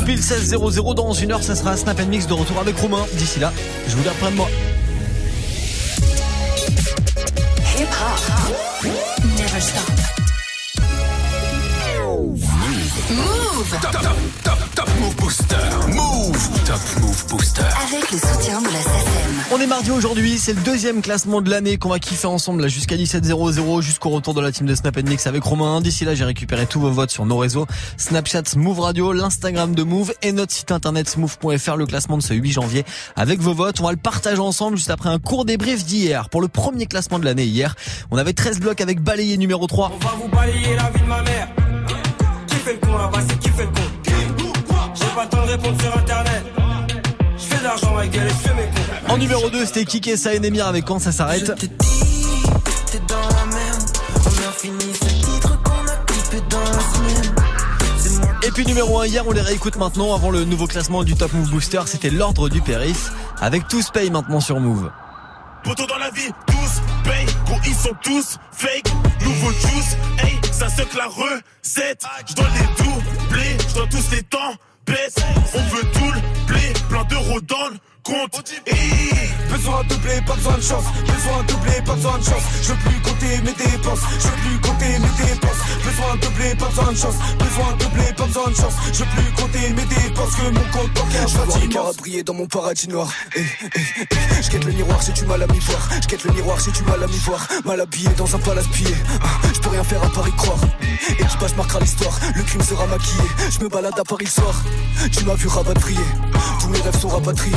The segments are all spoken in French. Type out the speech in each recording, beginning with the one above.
tout pile 16 00 dans une heure, ça sera Snap Mix de retour avec Romain. D'ici là, je vous garde près de moi. Hip hop. Never stop. Move. Top, top, top, top Move Booster. Move. Top Move Booster. Avec le soutien de. On est mardi aujourd'hui, c'est le deuxième classement de l'année qu'on va kiffer ensemble jusqu'à 17.00 jusqu'au retour de la team de Snap Mix avec Romain. D'ici là, j'ai récupéré tous vos votes sur nos réseaux Snapchat Move Radio, l'Instagram de Move et notre site internet move.fr, le classement de ce 8 janvier avec vos votes. On va le partager ensemble juste après un court débrief d'hier. Pour le premier classement de l'année hier, on avait 13 blocs avec balayé numéro 3. On va vous balayer la vie de ma mère. Qui fait le con là-bas, c'est le con? J'ai pas le de répondre sur internet. En numéro 2, c'était Kike Ça et Nemir avec quand ça s'arrête. Et puis numéro 1 hier, on les réécoute maintenant avant le nouveau classement du Top Move Booster, c'était l'ordre du périph avec tous paye maintenant sur Move. Poto dans la vie, tous paye, gros ils sont tous fake. Nouveau juice, hey, ça se que la recette. Je dois les doubler, je dois tous les temps baisse. On veut tout le blé, plein d'euros dans le compte. Hey. Besoin de doubler, pas besoin de chance. Besoin de doubler, pas besoin de chance. Je veux plus compter mes dépenses. Je veux plus compter mes dépenses. Besoin de doubler, pas besoin de chance. Besoin de doubler, pas besoin de chance. Je veux plus compter mes dépenses. Que mon compte bancaire Je vois les caras briller dans mon paradis noir. Eh, eh, eh. Je guette le miroir, j'ai du mal à m'y voir. Je guette le miroir, j'ai du mal à m'y voir. Mal habillé dans un palace pillé. Ah, Je peux rien faire à part y croire. Équipage marquera l'histoire, le crime sera maquillé. Je me balade à Paris le soir. Tu m'as vu rapatrier. Tous mes rêves sont rapatriés.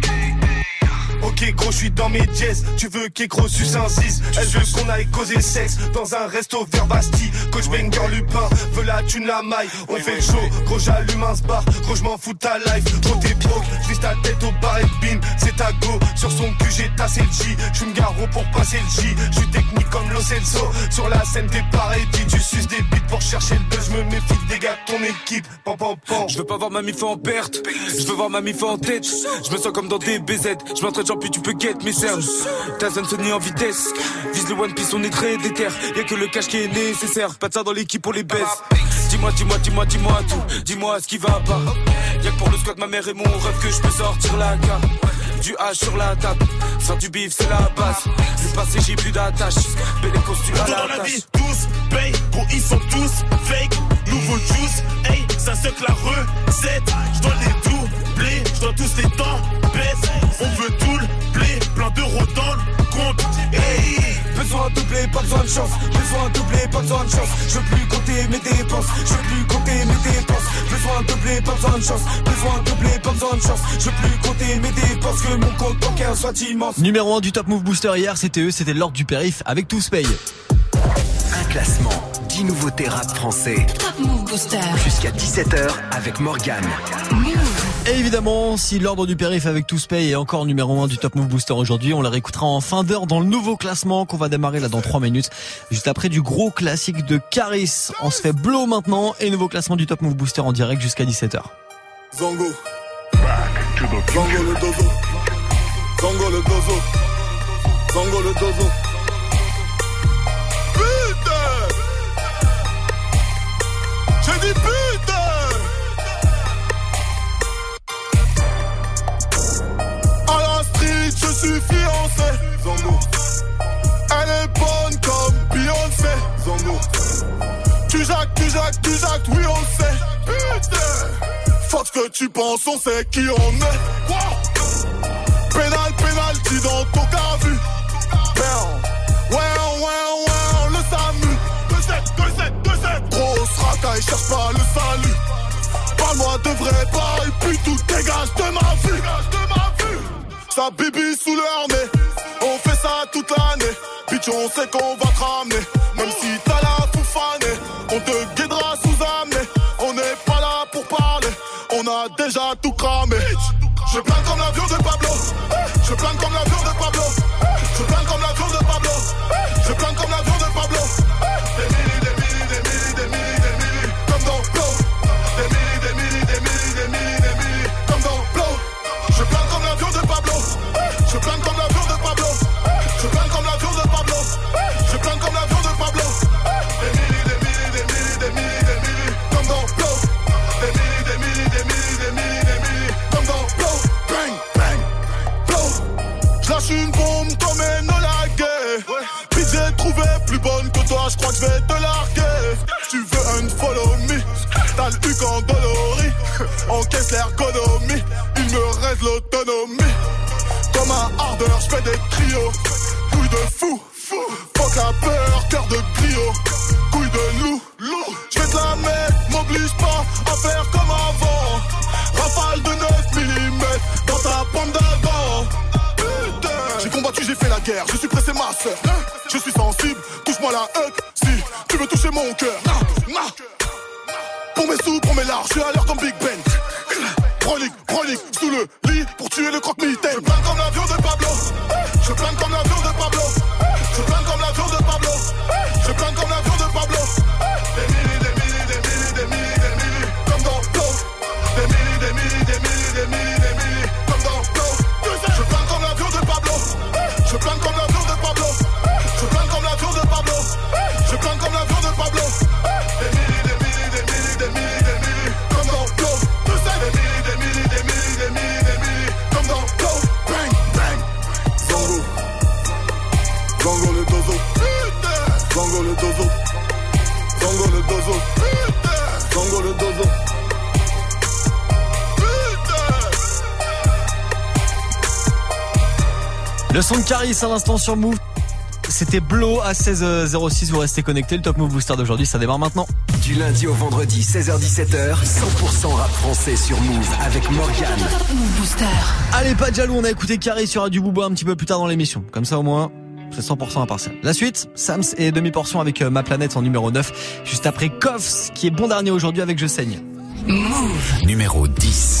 Ok gros je suis dans mes jazz Tu veux qu'est gros suce un 6 Elle veut qu'on aille causer sexe Dans un resto vers Bastille. Coach Banger Lupin Veut la thune la maille. On fait le show Gros j'allume un bar Gros je m'en fous ta life. Gros t'es broke J'vise ta tête au bar et bim. C'est ta go Sur son cul j'ai tassé le J. J'suis me garo pour passer le J. J'suis technique comme Lo Celso. Sur la scène t'es pareil dit Tu suces des bites pour chercher le buzz. Me méfie des gars de ton équipe. Pam pam pam Je veux pas voir ma mif en perte, je veux voir ma mif en tête. Je me sens comme dans des BZ, je m'entraîne puis tu peux get mes cernes. Ta zone se nie en vitesse, vise le One Piece, on est très déter. Y'a que le cash qui est nécessaire, pas de ça dans l'équipe, on les baisse. Dis-moi, dis-moi, dis-moi, dis-moi tout, dis-moi ce qui va pas. Y'a que pour le squat, ma mère et mon rêve que je peux sortir la carte. Du H sur la table, faire du bif c'est la base. Le passé j'ai plus d'attache, belle costume à Tout dans la la vie, tous paye, gros ils sont tous fake. Nouveau juice, hey, ça se la recette. Je dois les doubler, dois tous les temps baisse. On veut tout le blé, plein d'euros dans le compte. Hey. Besoin de doubler, pas besoin de chance. Besoin de doubler, pas besoin de chance. Je veux plus compter mes dépenses. Je veux plus compter mes dépenses. Besoin de doubler, pas besoin de chance. Besoin de doubler, pas besoin de chance. Je veux plus compter mes dépenses. Que mon compte bancaire soit immense. Numéro 1 du Top Move Booster hier, c'était eux, c'était l'ordre du périph avec tous paye. Un classement, 10 nouveautés rap français. Top Move Booster. Jusqu'à 17h avec Morgane. Et évidemment, si l'ordre du périph avec tous paye est encore numéro 1 du Top Move Booster aujourd'hui, on la réécoutera en fin d'heure dans le nouveau classement qu'on va démarrer là dans 3 minutes. Juste après du gros classique de Caris. On se fait blow maintenant et nouveau classement du Top Move Booster en direct jusqu'à 17h. Zango. Zango le dozo. Zango le dozo. Zango le dozo. Putain J'ai dit putain suis. Elle est bonne comme Beyoncé. Tu jacques, tu jacques, tu jacques, oui on sait. Putain ce que tu penses, on sait qui on est. Wow. Pénal, pénalty dans ton cas vu. Ouais, ouais, ouais, le SAMU. 2-7, 2-7, 2-7. Grosse racaille, cherche pas le salut. Parle-moi de vrai bail, puis tout dégage de ma vue. Dégage de ma vue. Sa bibi sous le. On fait ça toute l'année. Bitch, on sait qu'on va te ramener. Même si t'as la foufanée, on te guidera sous amener. On n'est pas là pour parler. On a déjà tout cramé. Je plane comme l'avion de Pablo. Je plane comme l'avion en. Encaisse l'ergonomie. Il me reste l'autonomie. Comme un ardeur, je fais des trios. Couille de fou. Fuck la peur, cœur de griot. Couille de loup. Je vais te la mettre, m'oblige pas à faire comme avant. Rafale de 9 mm dans ta pomme d'avant. J'ai combattu, j'ai fait la guerre, je suis pressé ma soeur. Je suis sensible, touche-moi la hutte si tu veux toucher mon cœur. Pour mes larges, je suis à l'heure comme son de Caris à l'instant sur Move. C'était Blow à 16h06. Vous restez connectés. Le Top Move Booster d'aujourd'hui, ça démarre maintenant. Du lundi au vendredi, 16h17h, 100% rap français sur Move avec Morgan. Move Booster. Allez, pas de jaloux. On a écouté Caris sur Radio Bouba un petit peu plus tard dans l'émission. Comme ça, au moins. C'est 100% impartial. La suite, Sams et demi-portion avec euh, Ma Planète en numéro 9. Juste après Koffs, qui est bon dernier aujourd'hui avec Je saigne. Numéro 10.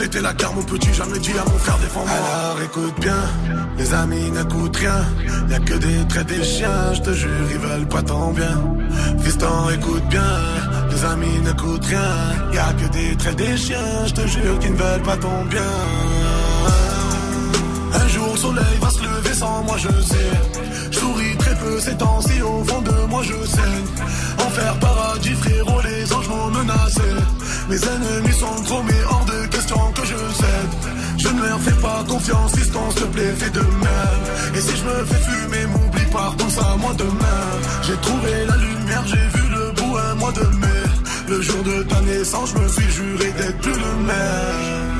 C'était la guerre, mon petit, jamais dit à mon frère défends-moi. Alors écoute bien, les amis n'écoutent rien. Y'a que des traits des chiens, je te jure, ils veulent pas ton bien. Fiston, écoute bien, les amis n'écoutent rien. Y'a que des traits des chiens, je te jure, qu'ils ne veulent pas ton bien. Un jour le soleil va se lever sans moi je sais très peu ces temps-ci au fond de moi je saigne. Enfer paradis frérot les anges m'ont menacé. Mes ennemis sont trop mais hors de question que je cède. Je ne leur fais pas confiance fiston s'il te plaît fais de même. Et si je me fais fumer m'oublie pas pense à moi demain. J'ai trouvé la lumière j'ai vu le bout un mois de mai. Le jour de ta naissance je me suis juré d'être plus le même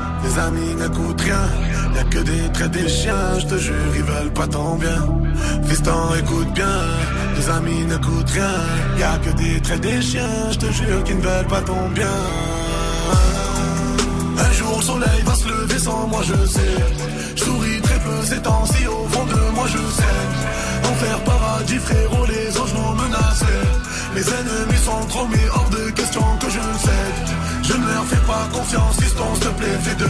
les amis n'écoutent rien. Y'a que des traits des chiens, je te jure, ils veulent pas ton bien. Fiston, écoute bien, les amis n'écoutent rien. Y'a que des traits des chiens, je te jure, qu'ils ne veulent pas ton bien. Un jour le soleil va se lever sans moi je sais Je souris très peu ces temps-ci au fond de moi je sais Enfer paradis frérot confiance s'il te plaît fais de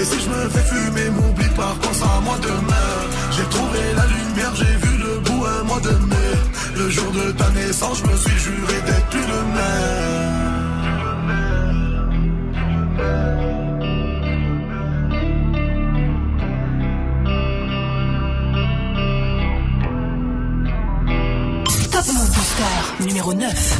Et si je me fais fumer m'oublie pas pense à moi demain J'ai trouvé la lumière j'ai vu le bout un mois de mai Le jour de ta naissance je me suis juré d'être plus le même. Numéro 9.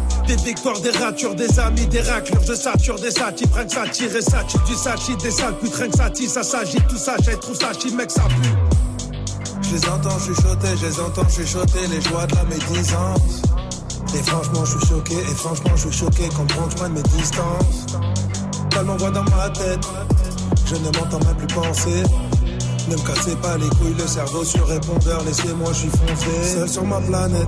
des victoires, des ratures, des amis, des raclures. Je sature des satis, rien que ça tire et ça tue du sachi, des sales putes, que ça tire, ça s'agit, tout ça, j'ai trop ça mec, ça pue. Je les entends chuchoter, je les entends chuchoter, les joies de la médisance. Et franchement, je suis choqué, et franchement, je suis choqué quand je de mes distances. Tellement voix dans ma tête, je ne m'entends même plus penser. Ne me cassez pas les couilles, le cerveau sur répondeur, laissez-moi, je suis foncé. Seul sur ma planète,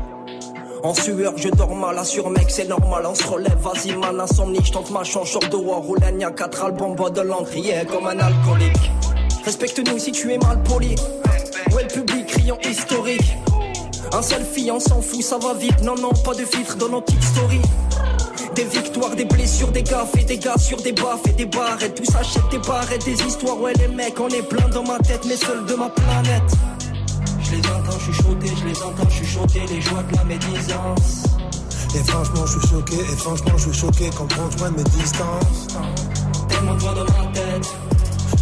En sueur, je dors mal, assure mec, c'est normal, on se relève, vas-y man, insomnie, je tente ma chance, short de war, y a quatre albums, bois de l'encrier comme un alcoolique. Respecte-nous si tu es mal poli. Ouais, le public, criant historique. Un selfie, on s'en fout, ça va vite, non, non, pas de filtre dans nos petites. Des victoires, des blessures, des gaffes et des gars sur des baffes et des barres. Et tout s'achète des barres et des histoires. Ouais, les mecs, on est plein dans ma tête, mais seul de ma planète. Je les entends chuchoter, je les entends chuchoter, les joies de la médisance. Et franchement, je suis choqué, et franchement, je suis choqué quand on joint mes distances. Tellement de dans ma tête.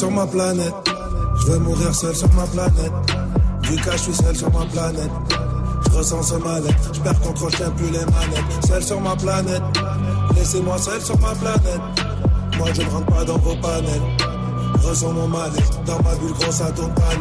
Sur ma planète. Je veux mourir seul sur ma planète. Du cas, je suis seul sur ma planète. Je ressens ce mal-être. Je perds contrôle, je plus les manettes. Seul sur ma planète. Laissez-moi seul sur ma planète. Moi, je ne rentre pas dans vos panels. Ressens mon mal-être. Dans ma bulle grosse, ça tourne pas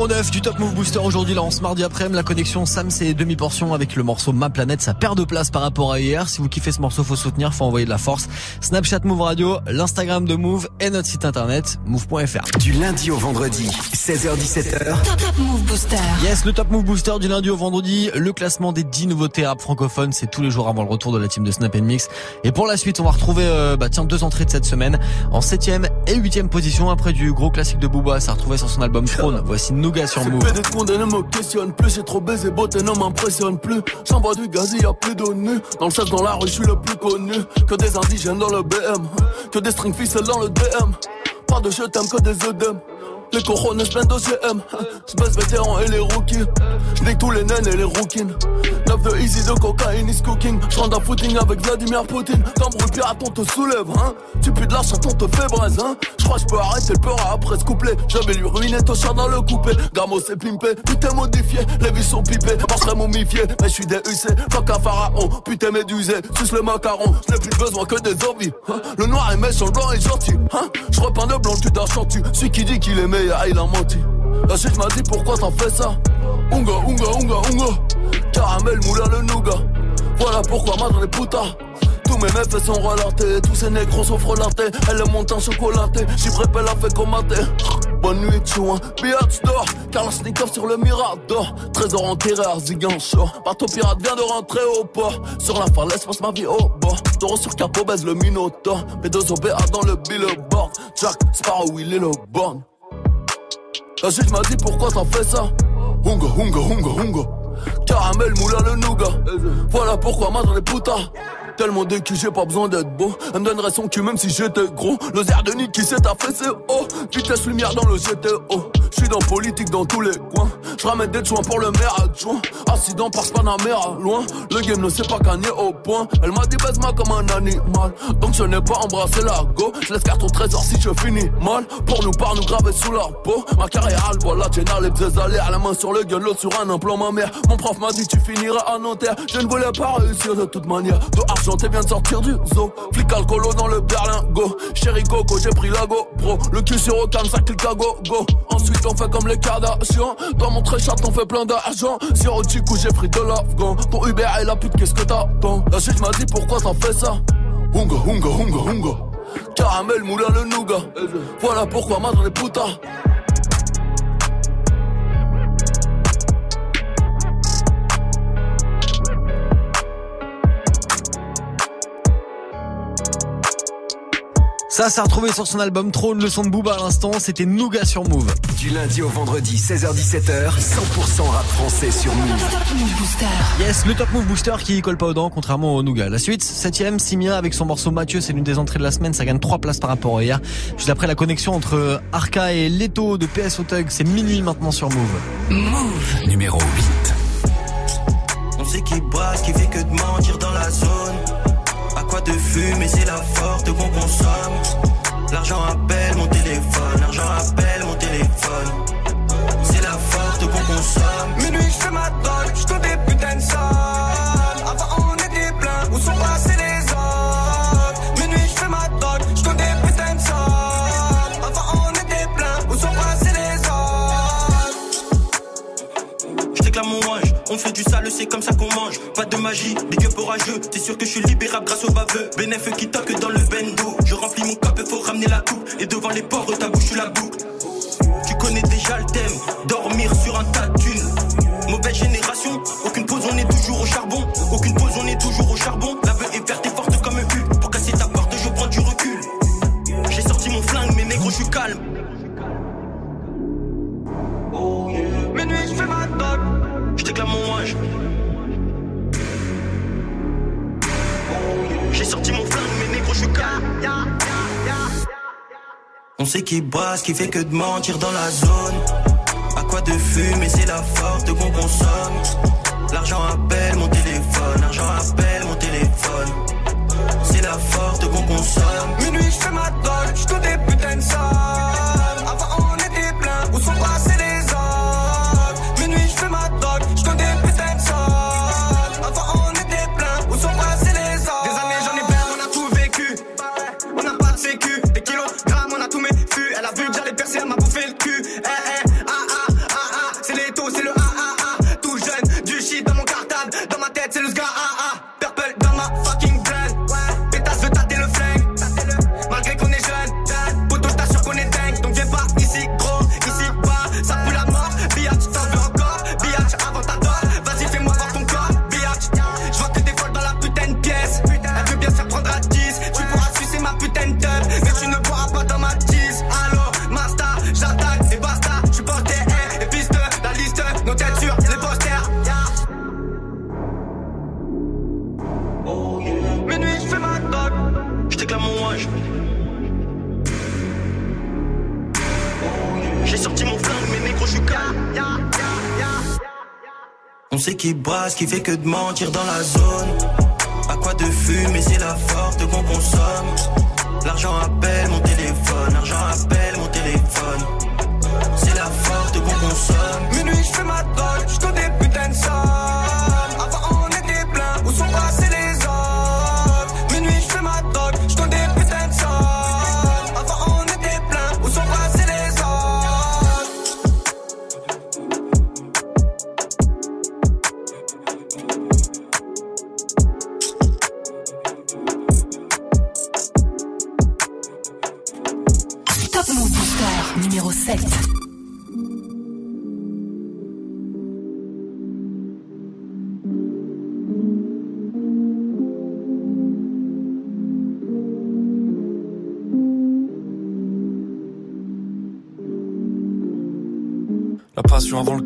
Numéro 9 du Top Move Booster aujourd'hui, là, ce mardi après-midi, la connexion Sam, c'est demi-portion avec le morceau Ma Planète. Ça perd de place par rapport à hier. Si vous kiffez ce morceau, faut soutenir, faut envoyer de la force. Snapchat Move Radio, l'Instagram de Move et notre site internet, move.fr. Du lundi au vendredi, 16h17h. Top, Top Move Booster. Yes, le Top Move Booster du lundi au vendredi. Le classement des 10 nouveautés rap francophones, c'est tous les jours avant le retour de la team de Snap Mix. Et pour la suite, on va retrouver, euh, bah, tiens, deux entrées de cette semaine. En 7ème et 8ème position, après du gros classique de Booba, ça retrouvé sur son album Throne. Voici Nougat sur Move. PD de ne me questionne plus, j'ai trop baisé, beauté ne m'impressionne plus. J'envoie du gaz, y a plus de. Dans le chef dans la rue, je suis le plus connu. Que des indigènes dans le BM, que des string dans le DM. Pas de je t'aime que des œdèmes. Les cojones plein de CM. Space vétéran et les rookies. J'nique tous les naines et les rouquines. 9 de easy de cocaïne is cooking. J'rentre à footing avec Vladimir Poutine. T'embrouilles pirate, on te soulève, hein. Tu pues de la chatte, on te fait braise, hein. J'crois j'peux arrêter le peur après ce couplet. J'avais lui ruiner ton chat dans le coupé. Gamo c'est pimpé, putain modifié. Les vis sont pipées, serait momifié. Mais j'suis DUC, fuck un pharaon. Putain médusé, suce le macaron. J'n'ai plus besoin que des zombies. Hein. Le noir est méchant, le blanc est gentil. Hein. J'repeins de blanc, tu tu Celui qui dit qu'il est il a menti. La suite m'a dit pourquoi t'as fait ça. Unga, unga, unga, unga. Caramel, moula, le nougat. Voilà pourquoi madre les putas. Tous mes meufs sont relatés, tous ces négros sont frelatés. Elle est montée en chocolaté, j'y prépare la fait commater. Bonne nuit, chouin, biatch d'or, Kalashnikov sur le Mirador. Trésor enterré, Arzigan chaud. Bateau pirate vient de rentrer au port. Sur la falaise, passe ma vie au bord. taureau sur capot le minotaure. P2OBA dans le billboard. Jack Sparrow, il est le bon. La suite m'a dit pourquoi t'as fait ça? Hunga, hunga, hunga, hunga. Caramel, moulin, le nougat. Voilà pourquoi maintenant les putas. Tellement de qui j'ai pas besoin d'être beau. Elle me donnerait son cul même si j'étais gros. Le zère de Nick qui s'est affaissé, oh. Vitesse lumière dans le GTO. J'suis dans politique dans tous les coins. J'ramène des soins pour le maire adjoint. Accident par Panamera, loin. Le game ne sait pas gagner au point. Elle m'a dit baise-moi comme un animal. Donc je n'ai pas embrassé la go. Je laisse carte au trésor si je finis mal. Pour nous par nous graver sous la peau. Ma carrière, voilà, Jenna, les pieds à la main sur le gun, l'autre sur un implant, ma mère. Mon prof m'a dit tu finiras à Nanterre. Je ne voulais pas réussir de toute manière. De t'es bien de sortir du zoo. Flic alcoolo dans le berlin, go. Chéri Coco, j'ai pris la go, bro. Le cul sur aucun, ça clique à go, go. Ensuite, on fait comme les Kardashians. Dans mon chat, on fait plein d'argent. Sur au coup, j'ai pris de l'afghan. Pour Uber et la pute, qu'est-ce que t'attends? La suite m'a dit pourquoi t'as fait ça? Hunga, hunga, hunga, hunga. Caramel, moulin, le nougat. Voilà pourquoi maintenant les putas. Ça, s'est retrouvé sur son album Trône, le son de Booba à l'instant, c'était Nougat sur Move. Du lundi au vendredi, 16h17h, 100% rap français sur Move. Yes, le Top Move Booster qui colle pas aux dents, contrairement au Nougat. La suite, 7ème, Simia avec son morceau Mathieu, c'est l'une des entrées de la semaine, ça gagne 3 places par rapport à hier. Juste après la connexion entre Arca et Leto de PS Tug, c'est minuit maintenant sur Move. Move numéro 8. On sait qui boit, qui fait que de mentir dans la zone de fumer, c'est la forte qu'on consomme. L'argent appelle mon téléphone, l'argent appelle mon téléphone. C'est la forte qu'on consomme. Minuit, je fais ma drogue, je des putains de sommes. Avant, on était plein, où sont passés les autres? Minuit, je fais ma drogue, je des putains de sommes. Avant, on était plein, où sont passés les autres? Je mon ange, on fait du c'est comme ça qu'on mange pas de magie, des gueux orageux. T'es sûr que je suis libérable grâce au baveux. Bénéf qui toque dans le bendo. Je remplis mon cap, faut ramener la coupe. Et devant les ports, ta bouche, la boucle. Tu connais déjà le thème, dormir sur un tas de. Mauvaise génération, aucune pause, on est toujours au charbon. Aucune pause, on est toujours au charbon. La veuve est verte et forte comme un cul. Pour casser ta porte, je prends du recul. J'ai sorti mon flingue, mais négro, je suis calme. On sait qui ce qui fait que de mentir dans la zone. À quoi de fumer, c'est la forte qu'on consomme. L'argent appelle mon téléphone, l'argent appelle mon téléphone. C'est la forte qu'on consomme. Minuit, je fais ma je des ce qui fait que de mentir dans la zone.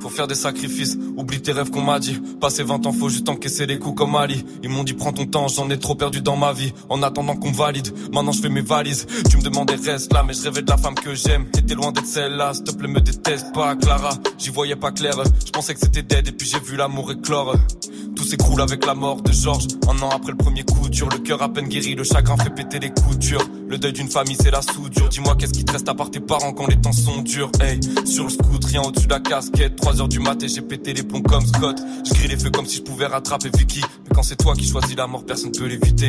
Faut faire des sacrifices, oublie tes rêves qu'on m'a dit. Passer 20 ans, faut juste encaisser les coups comme Ali. Ils m'ont dit prends ton temps, j'en ai trop perdu dans ma vie. En attendant qu'on valide, maintenant je fais mes valises. Tu me demandais reste là, mais je rêvais de la femme que j'aime. T'étais loin d'être celle-là, s'il te plaît me déteste pas, Clara. J'y voyais pas clair, je pensais que c'était dead et puis j'ai vu l'amour éclore. Tout s'écroule avec la mort de Georges. Un an après le premier coup dur, le cœur à peine guéri, le chagrin fait péter les coutures. Le deuil d'une famille, c'est la soudure. Dis-moi qu'est-ce qui te reste à part tes parents quand les temps sont durs? Hey, sur le scoot, rien au-dessus de la casquette. 3 heures du mat et j'ai pété les plombs comme Scott. Je crie les feux comme si je pouvais rattraper Vicky. Mais quand c'est toi qui choisis la mort, personne peut l'éviter.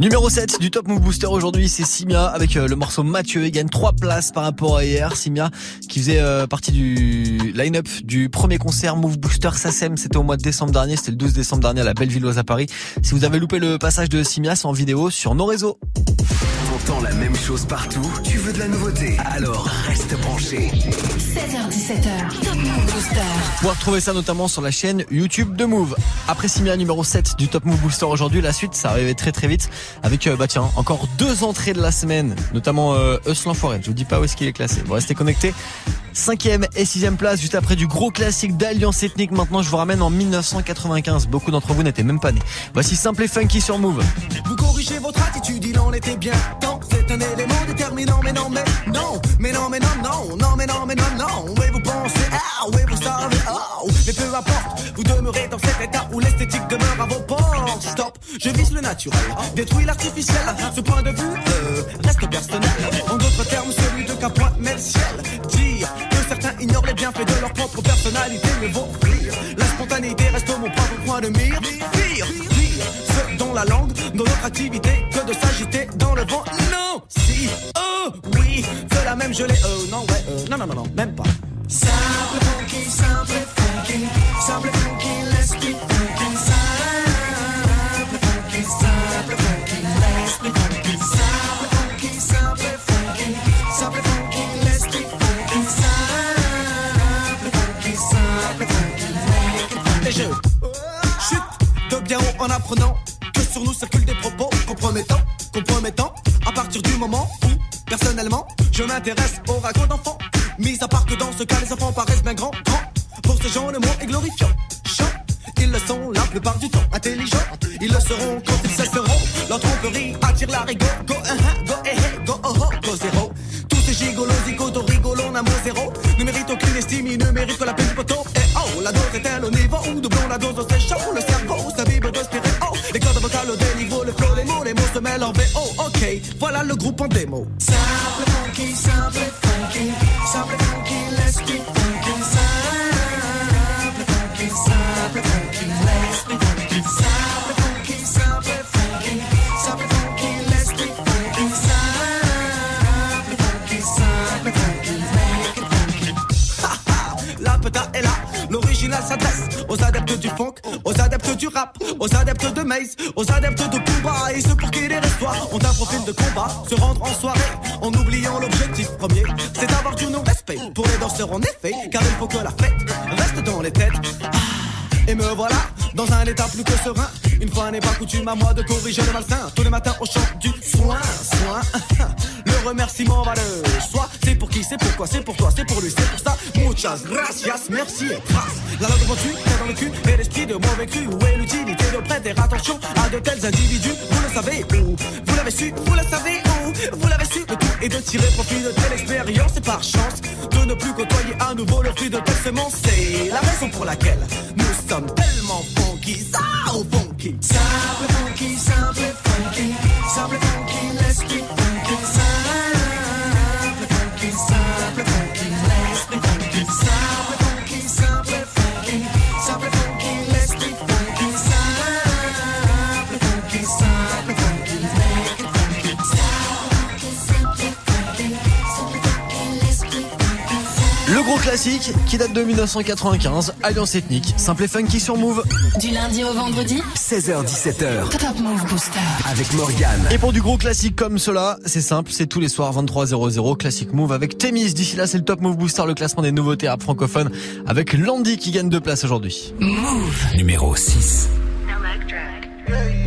Numéro 7 du Top Move Booster aujourd'hui, c'est Simia avec euh, le morceau Mathieu. Il gagne 3 places par rapport à hier. Simia qui faisait euh, partie du line-up du premier concert Move Booster SACEM. C'était au mois de décembre dernier. C'était le 12 décembre dernier à la Bellevilloise à Paris. Si vous avez loupé le passage de Simia, c'est en vidéo sur nos réseaux. La même chose partout Tu veux de la nouveauté? Alors reste branché. 16h17h, Top Move Booster. Vous pouvez retrouver ça notamment sur la chaîne YouTube de Move. Après Simia numéro 7 du Top Move Booster aujourd'hui, la suite ça arrivait très très vite avec euh, bah tiens, encore deux entrées de la semaine, notamment euh, Eus l'Enfoiré. Je vous dis pas où est-ce qu'il est classé. Vous restez connectés. Cinquième et sixième place, juste après du gros classique d'Alliance Ethnique. Maintenant, je vous ramène en 1995. Beaucoup d'entre vous n'étaient même pas nés. Voici Simple et Funky sur Move. Vous corrigez votre attitude, il en était bien. C'est un élément déterminant, mais non, mais non, mais non, mais non, non, non, mais non, mais non, non. Oui, vous pensez, ah, oui, vous savez, oh, mais peu importe, vous demeurez dans cet état où l'esthétique demeure à vos portes. Stop, je vise le naturel, détruis l'artificiel. Ce point de vue euh, reste personnel. En d'autres termes, celui de Capois met le ciel. Ignorent les bienfaits de leur propre personnalité, mais vaut rire. La spontanéité reste mon propre point de mire. Pire, pire, ce dont la langue, dans notre activité, que de s'agiter dans le vent. Non, si, oh, oui, de la même gelée. Oh, non, ouais, euh, non, non, non, non, même pas. Simple funky, simple que sur nous circulent des propos compromettants, compromettants. À partir du moment où, personnellement, je m'intéresse au ragot d'enfants. Mis à part que dans ce cas, les enfants paraissent bien grands, grands. Pour ces gens, le mot est glorifiant. Chant, ils le sont la plupart du temps. Intelligents, ils le seront voilà le groupe à moi de corriger le malsain. Tous les matins au champ du soin, soin. Le remerciement va le soi. C'est pour qui, c'est pourquoi, c'est pour toi, c'est pour lui, c'est pour ça. Muchas gracias, merci et grâce. La langue tu, dans le cul, et l'esprit de mauvais cru. Où est l'utilité de prêter attention à de tels individus? Vous le savez où? Vous l'avez su, vous le savez où? Vous l'avez su, le tout est de tirer profit de telle expérience et par chance de ne plus côtoyer à nouveau le fruit de telle semence. C'est la raison pour laquelle nous sommes classique qui date de 1995, Alliance Ethnique, simple et funky sur Move. Du lundi au vendredi 16h17h Top Move Booster. avec Morgane. Et pour du gros classique comme cela, c'est simple, c'est tous les soirs 23h00 Classic Move avec Témis. D'ici là, c'est le Top Move Booster, le classement des nouveautés rap francophones avec Landy qui gagne deux places aujourd'hui. Move. Numéro 6. J'ai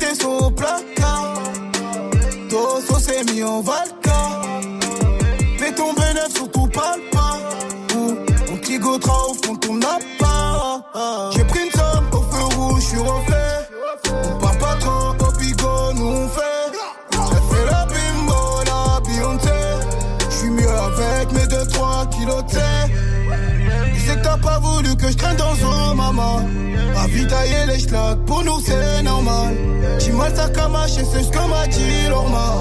cité sur au placard. Tosso s'est mis en valka. Fais tomber neuf, surtout pas le pas. Petit gotra au fond de ton appart. J'ai pris une somme au feu rouge, j'suis refait. Que je traîne dans un maman. Ravitailler les schlags, pour nous c'est normal. J'ai mal sac à mâcher, c'est ce que m'a dit Lorma.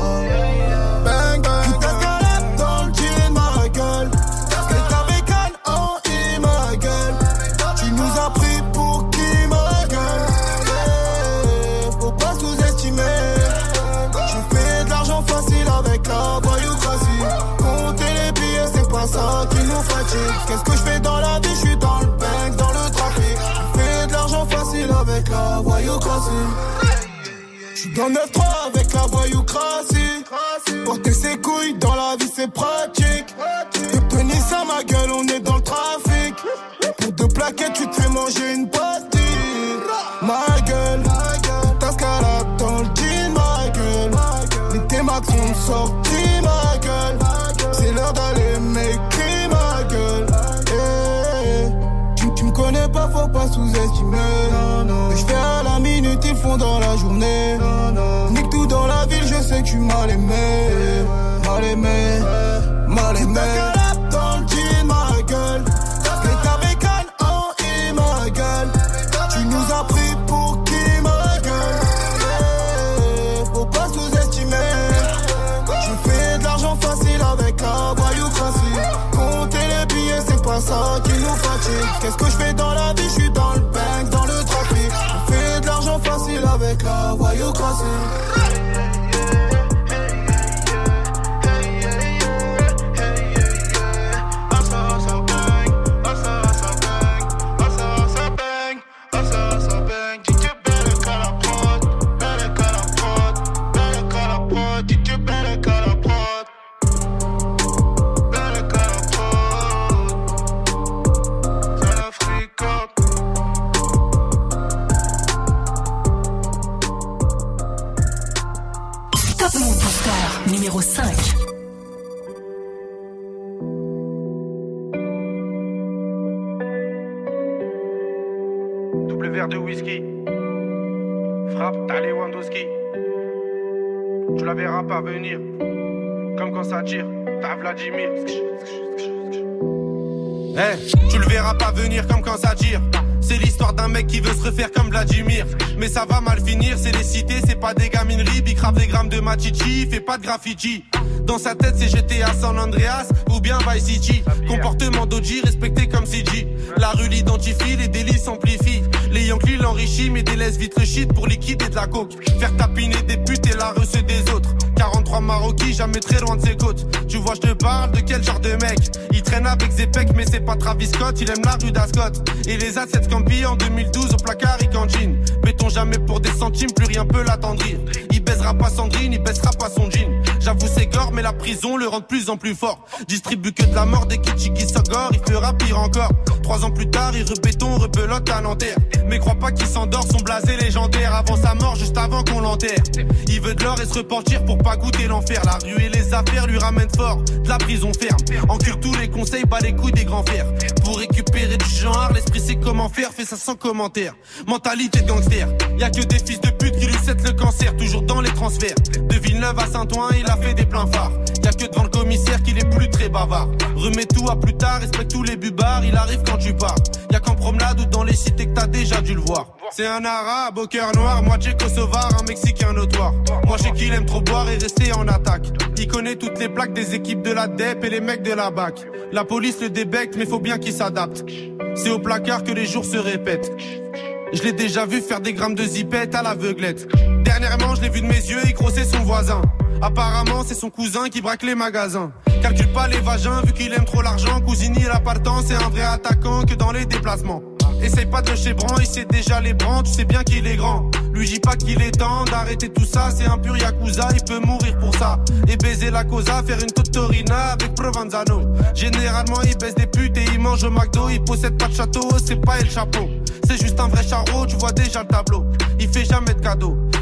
Dans le 9-3 avec la voyoucratie. Porter ses couilles dans la vie, c'est pratique. De tenir ça, ma gueule, on est dans le trafic. Pour deux plaquettes, tu te fais manger une pastille. Ma gueule, ta scalade dans le jean, ma gueule. Les thémates sont de whisky. Frappe, t'as Lewandowski. Tu la verras pas venir. Comme quand ça tire, t'as Vladimir. Eh, tu le verras pas venir comme quand ça tire. C'est l'histoire d'un mec qui veut se refaire comme Vladimir. Mais ça va mal finir, c'est les cités, c'est pas des gamineries. Bicrave des grammes de machichi, fait pas de graffiti. Dans sa tête, c'est GTA San Andreas ou bien Vice City. Comportement d'Oji respecté comme CG. La rue l'identifie, les délits s'amplifient. Les Yankees l'enrichissent, mais délaissent vite le shit pour liquider de la coke. Faire tapiner des putes et la recette des autres. 43 Maroquis, jamais très loin de ses côtes. Tu vois, je te parle de quel genre de mec? Il traîne avec Zepek, mais c'est pas Travis Scott. Il aime la rue d'Ascot. Et les assets Campi en 2012 au placard, il cantine. Béton jamais pour des centimes, plus rien peut l'attendrir. Il baisera pas Sandrine, il baissera pas son jean. J'avoue, c'est gore, mais la prison le rend de plus en plus fort. Distribue que de la mort des Kichiki Sogor, il fera pire encore. Trois ans plus tard, il rebéton, rebelote à Nanterre. Mais crois pas qu'il s'endort, son blasé légendaire avant sa mort, juste avant qu'on l'enterre. Il veut de l'or et se repentir pour pas goûter l'enfer. La rue et les affaires lui ramènent fort, de la prison ferme. Encure tous les conseils, pas les couilles des grands fers. Pour récupérer du genre, l'esprit sait comment faire, fait ça sans commentaire. Mentalité de gangster, y a que des fils de pute qui lui cèdent le cancer, toujours dans les transferts. De Villeneuve à Saint-Ouen, il a fait des pleins phares. Y a que devant le commissaire qu'il est plus très bavard. Remets tout à plus tard, respecte tous les bubards, il arrive quand tu pars. Y a qu'en promenade ou dans les cités que t'as déjà dû le voir. C'est un arabe au cœur noir, moitié kosovar, un mexicain notoire. Moi je sais qu'il aime trop boire et rester en attaque. Il connaît toutes les plaques des équipes de la DEP et les mecs de la BAC. La police le débecte, mais faut bien qu'il s'adapte. C'est au placard que les jours se répètent. Je l'ai déjà vu faire des grammes de zipette à l'aveuglette. Dernièrement, je l'ai vu de mes yeux, il crossait son voisin. Apparemment, c'est son cousin qui braque les magasins. Calcule pas les vagins, vu qu'il aime trop l'argent. Cousini, l'appartement, c'est un vrai attaquant que dans les déplacements. Essaye pas de le chébran, il sait déjà les brans, tu sais bien qu'il est grand. Lui dis pas qu'il est temps d'arrêter tout ça, c'est un pur yakuza, il peut mourir pour ça. Et baiser la cosa, faire une totorina avec Provenzano. Généralement il baisse des putes et il mange au McDo, il possède pas de château, c'est pas le chapeau. C'est juste un vrai charreau, tu vois déjà le tableau. Il fait jamais de cadeaux,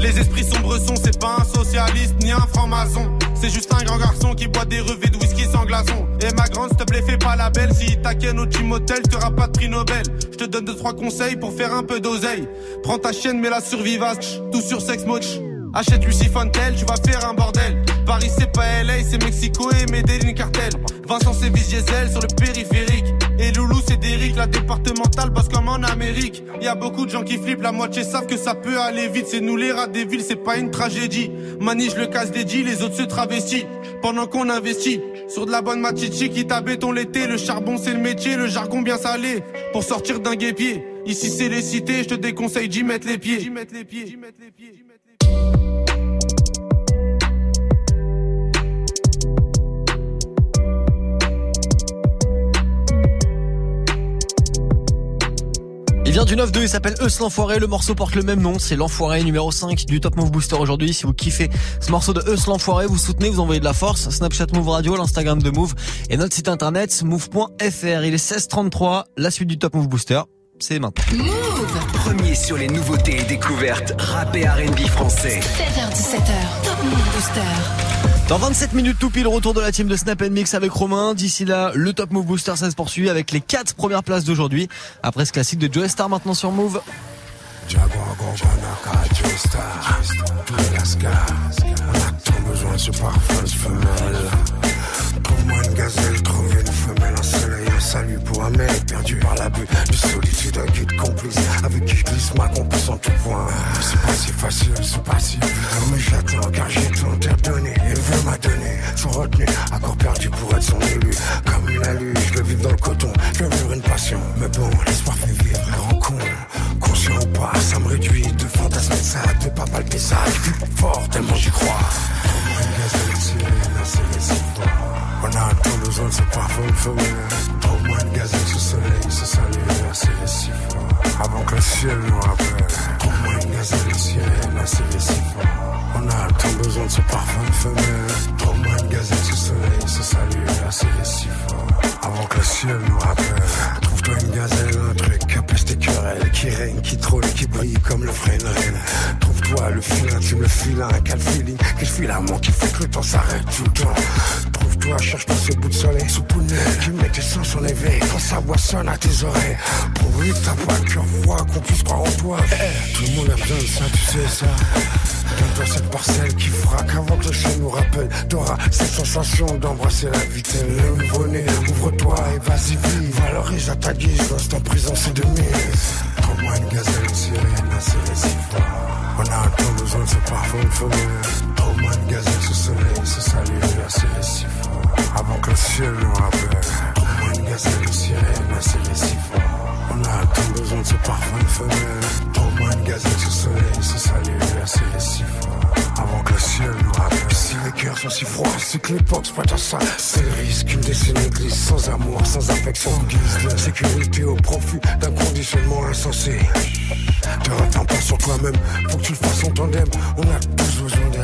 Les esprits sombres sont, c'est pas un socialiste ni un franc-maçon. C'est juste un grand garçon qui boit des revêts de whisky sans glaçon. Et ma grande, s'il te plaît, fais pas la belle. Si t'inquiète au team hotel, t'auras pas de prix Nobel. Je te donne deux, trois conseils pour faire un peu d'oseille. Prends ta chienne, mets la survivace, tout sur sex moch. Achète Lucy Fontel, tu vas faire un bordel. Paris c'est pas LA, c'est Mexico et Medellin cartel. Vincent c'est Diesel sur le périphérique. Et Loulou c'est Derrick, la départementale bosse comme en Amérique. Y a beaucoup de gens qui flippent, la moitié savent que ça peut aller vite. C'est nous les rats des villes, c'est pas une tragédie. Manige le casse des les autres se travestissent. Pendant qu'on investit sur de la bonne machichi qui t'a béton l'été. Le charbon c'est le métier, le jargon bien salé. Pour sortir d'un guépier. Ici c'est les cités, je te déconseille d'y mettre les pieds. D'y mettre les pieds. D'y mettre les pieds. Il vient du 9-2, il s'appelle Eus l'Enfoiré, le morceau porte le même nom, c'est l'Enfoiré numéro 5 du Top Move Booster aujourd'hui. Si vous kiffez ce morceau de Eus l'Enfoiré, vous soutenez, vous envoyez de la force, Snapchat Move Radio, l'Instagram de Move et notre site internet move.fr. Il est 16h33, la suite du Top Move Booster, c'est maintenant. Move Premier sur les nouveautés et découvertes rap R&B français. 16h17h, Top Move Booster. Dans 27 minutes tout pile, retour de la team de Snap Mix avec Romain. D'ici là, le Top Move Booster ça se poursuit avec les 4 premières places d'aujourd'hui. Après ce classique de Joe Star maintenant sur Move. Un soleil, un salut pour un mec perdu par la bulle de solitude, un guide complice avec qui je glisse ma complice en tout point. C'est pas si facile, c'est pas si mais j'attends car j'ai tout donné et veut m'a donné. Sans retenue, accord perdu pour être son élu. Comme une alu, je veux vivre dans le coton, je veux une passion. Mais bon, l'espoir fait vivre con. Conscient ou pas, ça me réduit de fantasmer ça, de pas palper ça. Je fort tellement j'y crois. On a besoin de ce parfum féminin. Trop moins de gazelle sous soleil, ce salut, série si fort. Avant que le ciel nous rappelle. Trop moins de gazelle, le si fort. On a tant besoin de ce parfum de soleil, ce salut, série si fort. Avant que le ciel nous rappelle. Trouve-toi une gazelle, un truc, peste tes querelles. Qui règne, qui trône, qui brille comme le frein. Trouve-toi le filin, tu me filin, quel feeling, quel filamment qui fait que le temps s'arrête tout le temps. Trouve-toi, cherche pas ce bout de soleil sous pounet. Tu mets tes sens en éveil quand sa voix sonne à tes oreilles. Pour lui, t'as pas le qu'on puisse croire en toi. Tout le monde a besoin de ça, tu sais ça. Donne-toi cette parcelle qui frappe avant que le ciel nous rappelle. T'auras cette sensation d'embrasser la vitesse. Le nouveau-né, ouvre-toi et vas-y, vis. Valorise à ta guise, l'instant présent, c'est de mise. Prends-moi une gazelle, une sirène, un si fort. On a un temps besoin de ce parfum femelle. Prends-moi une gazelle, ce soleil, ce salut, la si fort. Avant que le ciel nous rappelle. Prends-moi une gazelle, une sirène, un si fort. On a tant besoin de ce parfum femelle. Les cœurs sont si froids, c'est que l'époque se prête à ça. C'est risque, une décennie glisse sans amour, sans affection. Guise de sécurité au profit d'un conditionnement insensé. Te retends pas sur toi-même, faut que tu le fasses en tandem. On a tous besoin d'elle.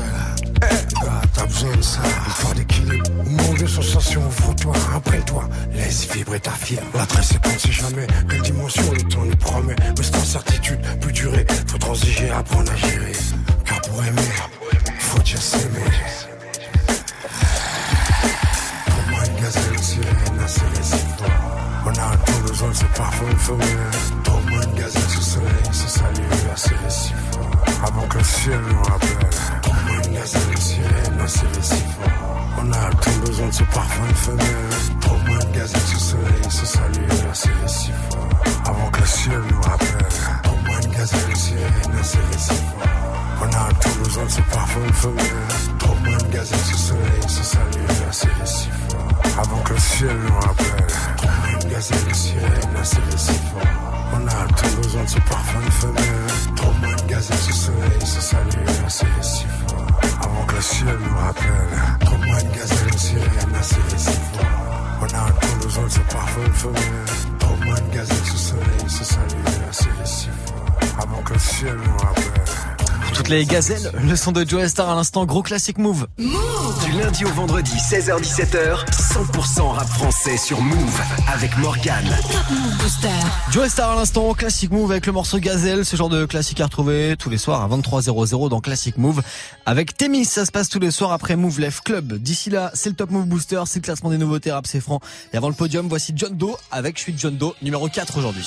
Eh, gars, t'as besoin de ça. Histoire d'équilibre, monde de sensations, ouvre-toi, imprègne-toi. Laisse vibrer ta fibre. La très c'est on sait jamais quelle dimension le temps nous promet. Mais cette incertitude peut durer, faut transiger, apprendre à gérer. Car pour aimer, faut déjà s'aimer. Soleil si fort. On a temps besoin de ce parfum femelle. Pour moi, une gazelle, ce soleil, salut, un soleil si fort. Avant que le ciel nous rappelle. Pour moi, une gazelle, une sirène, soleil si fort. On a temps besoin de ce parfum femelle. Pour moi, une gazelle, ce soleil, salut, un soleil si fort. Avant que le ciel nous rappelle. Pour moi, une gazelle, une sirène, soleil si fort. On a tout besoin de ce parfum femelle. Trop moins de gazelle, ce soleil, ce salut, la série si fort. Avant que le ciel nous rappelle. De gazelle, le la série si fort. On a tout besoin de ce parfum femelle. Trop moins de gazelle, ce soleil, ce salut, si fort. Avant que le ciel nous rappelle. Trop moins de gazelle, le la série si fort. On a tout besoin de ce parfum femelle. Trop moins de gazelle, ce soleil, ce salut, si fort. Avant que le ciel nous rappelle. Toutes les gazelles, le son de Joe Star à l'instant, gros classique move. Du lundi au vendredi, 16h-17h, 100% rap français sur Move avec Morgane. Joe Star à l'instant, classique move avec le morceau Gazelle, ce genre de classique à retrouver tous les soirs à 23h00 dans Classic Move avec Témis. Ça se passe tous les soirs après Move Left Club. D'ici là, c'est le Top Move Booster, c'est le classement des nouveautés rap, c'est franc. Et avant le podium, voici John Doe avec Je suis John Doe, numéro 4 aujourd'hui.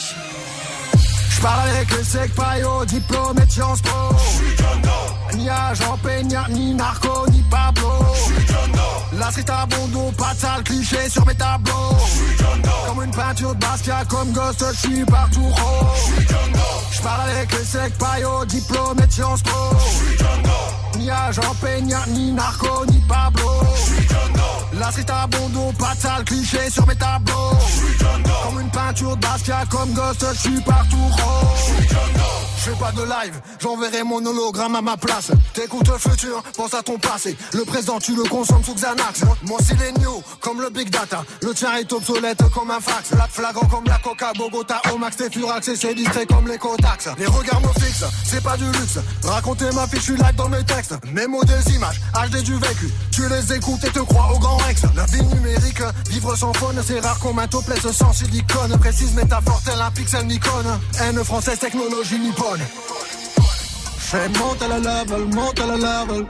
J'parle avec le sec paillot, diplômé de Sciences Po. J'suis John Doe. Ni agent Peña, ni narco, ni Pablo. J'suis John Doe. La street à bon dos, pas de sale cliché sur mes tableaux. J'suis John Doe. Comme une peinture de Basquiat, comme Ghost, j'suis partout rose. J'suis John Doe. J'parle avec le sec paillot, diplômé de Sciences Po. J'suis John Doe. Ni agent ni narco, ni Pablo. J'suis John. La street à bon dos, pas de sale cliché sur mes tableaux. J'suis John. Comme une peinture de Basquiat, comme Ghost, j'suis partout rose. Je fais pas de live, j'enverrai mon hologramme à ma place. T'écoutes le futur, pense à ton passé. Le présent, tu le consommes sous Xanax. Mon new, comme le big data. Le tien est obsolète comme un fax. La flagrant comme la coca, Bogota, au max, t'es furax et c'est distrait comme les cotax. Les regards me fixent, c'est pas du luxe. Raconter ma fiche, je suis like dans mes textes. Mes mots des images, HD du vécu. Tu les écoutes et te crois au grand Rex. La vie numérique, vivre sans phone, c'est rare qu'on m'intoplesse sans silicone. Précise métaphore, tel un pixel Nikon. Haine française, technologie nippone. Fais monte à la level, monte à la level.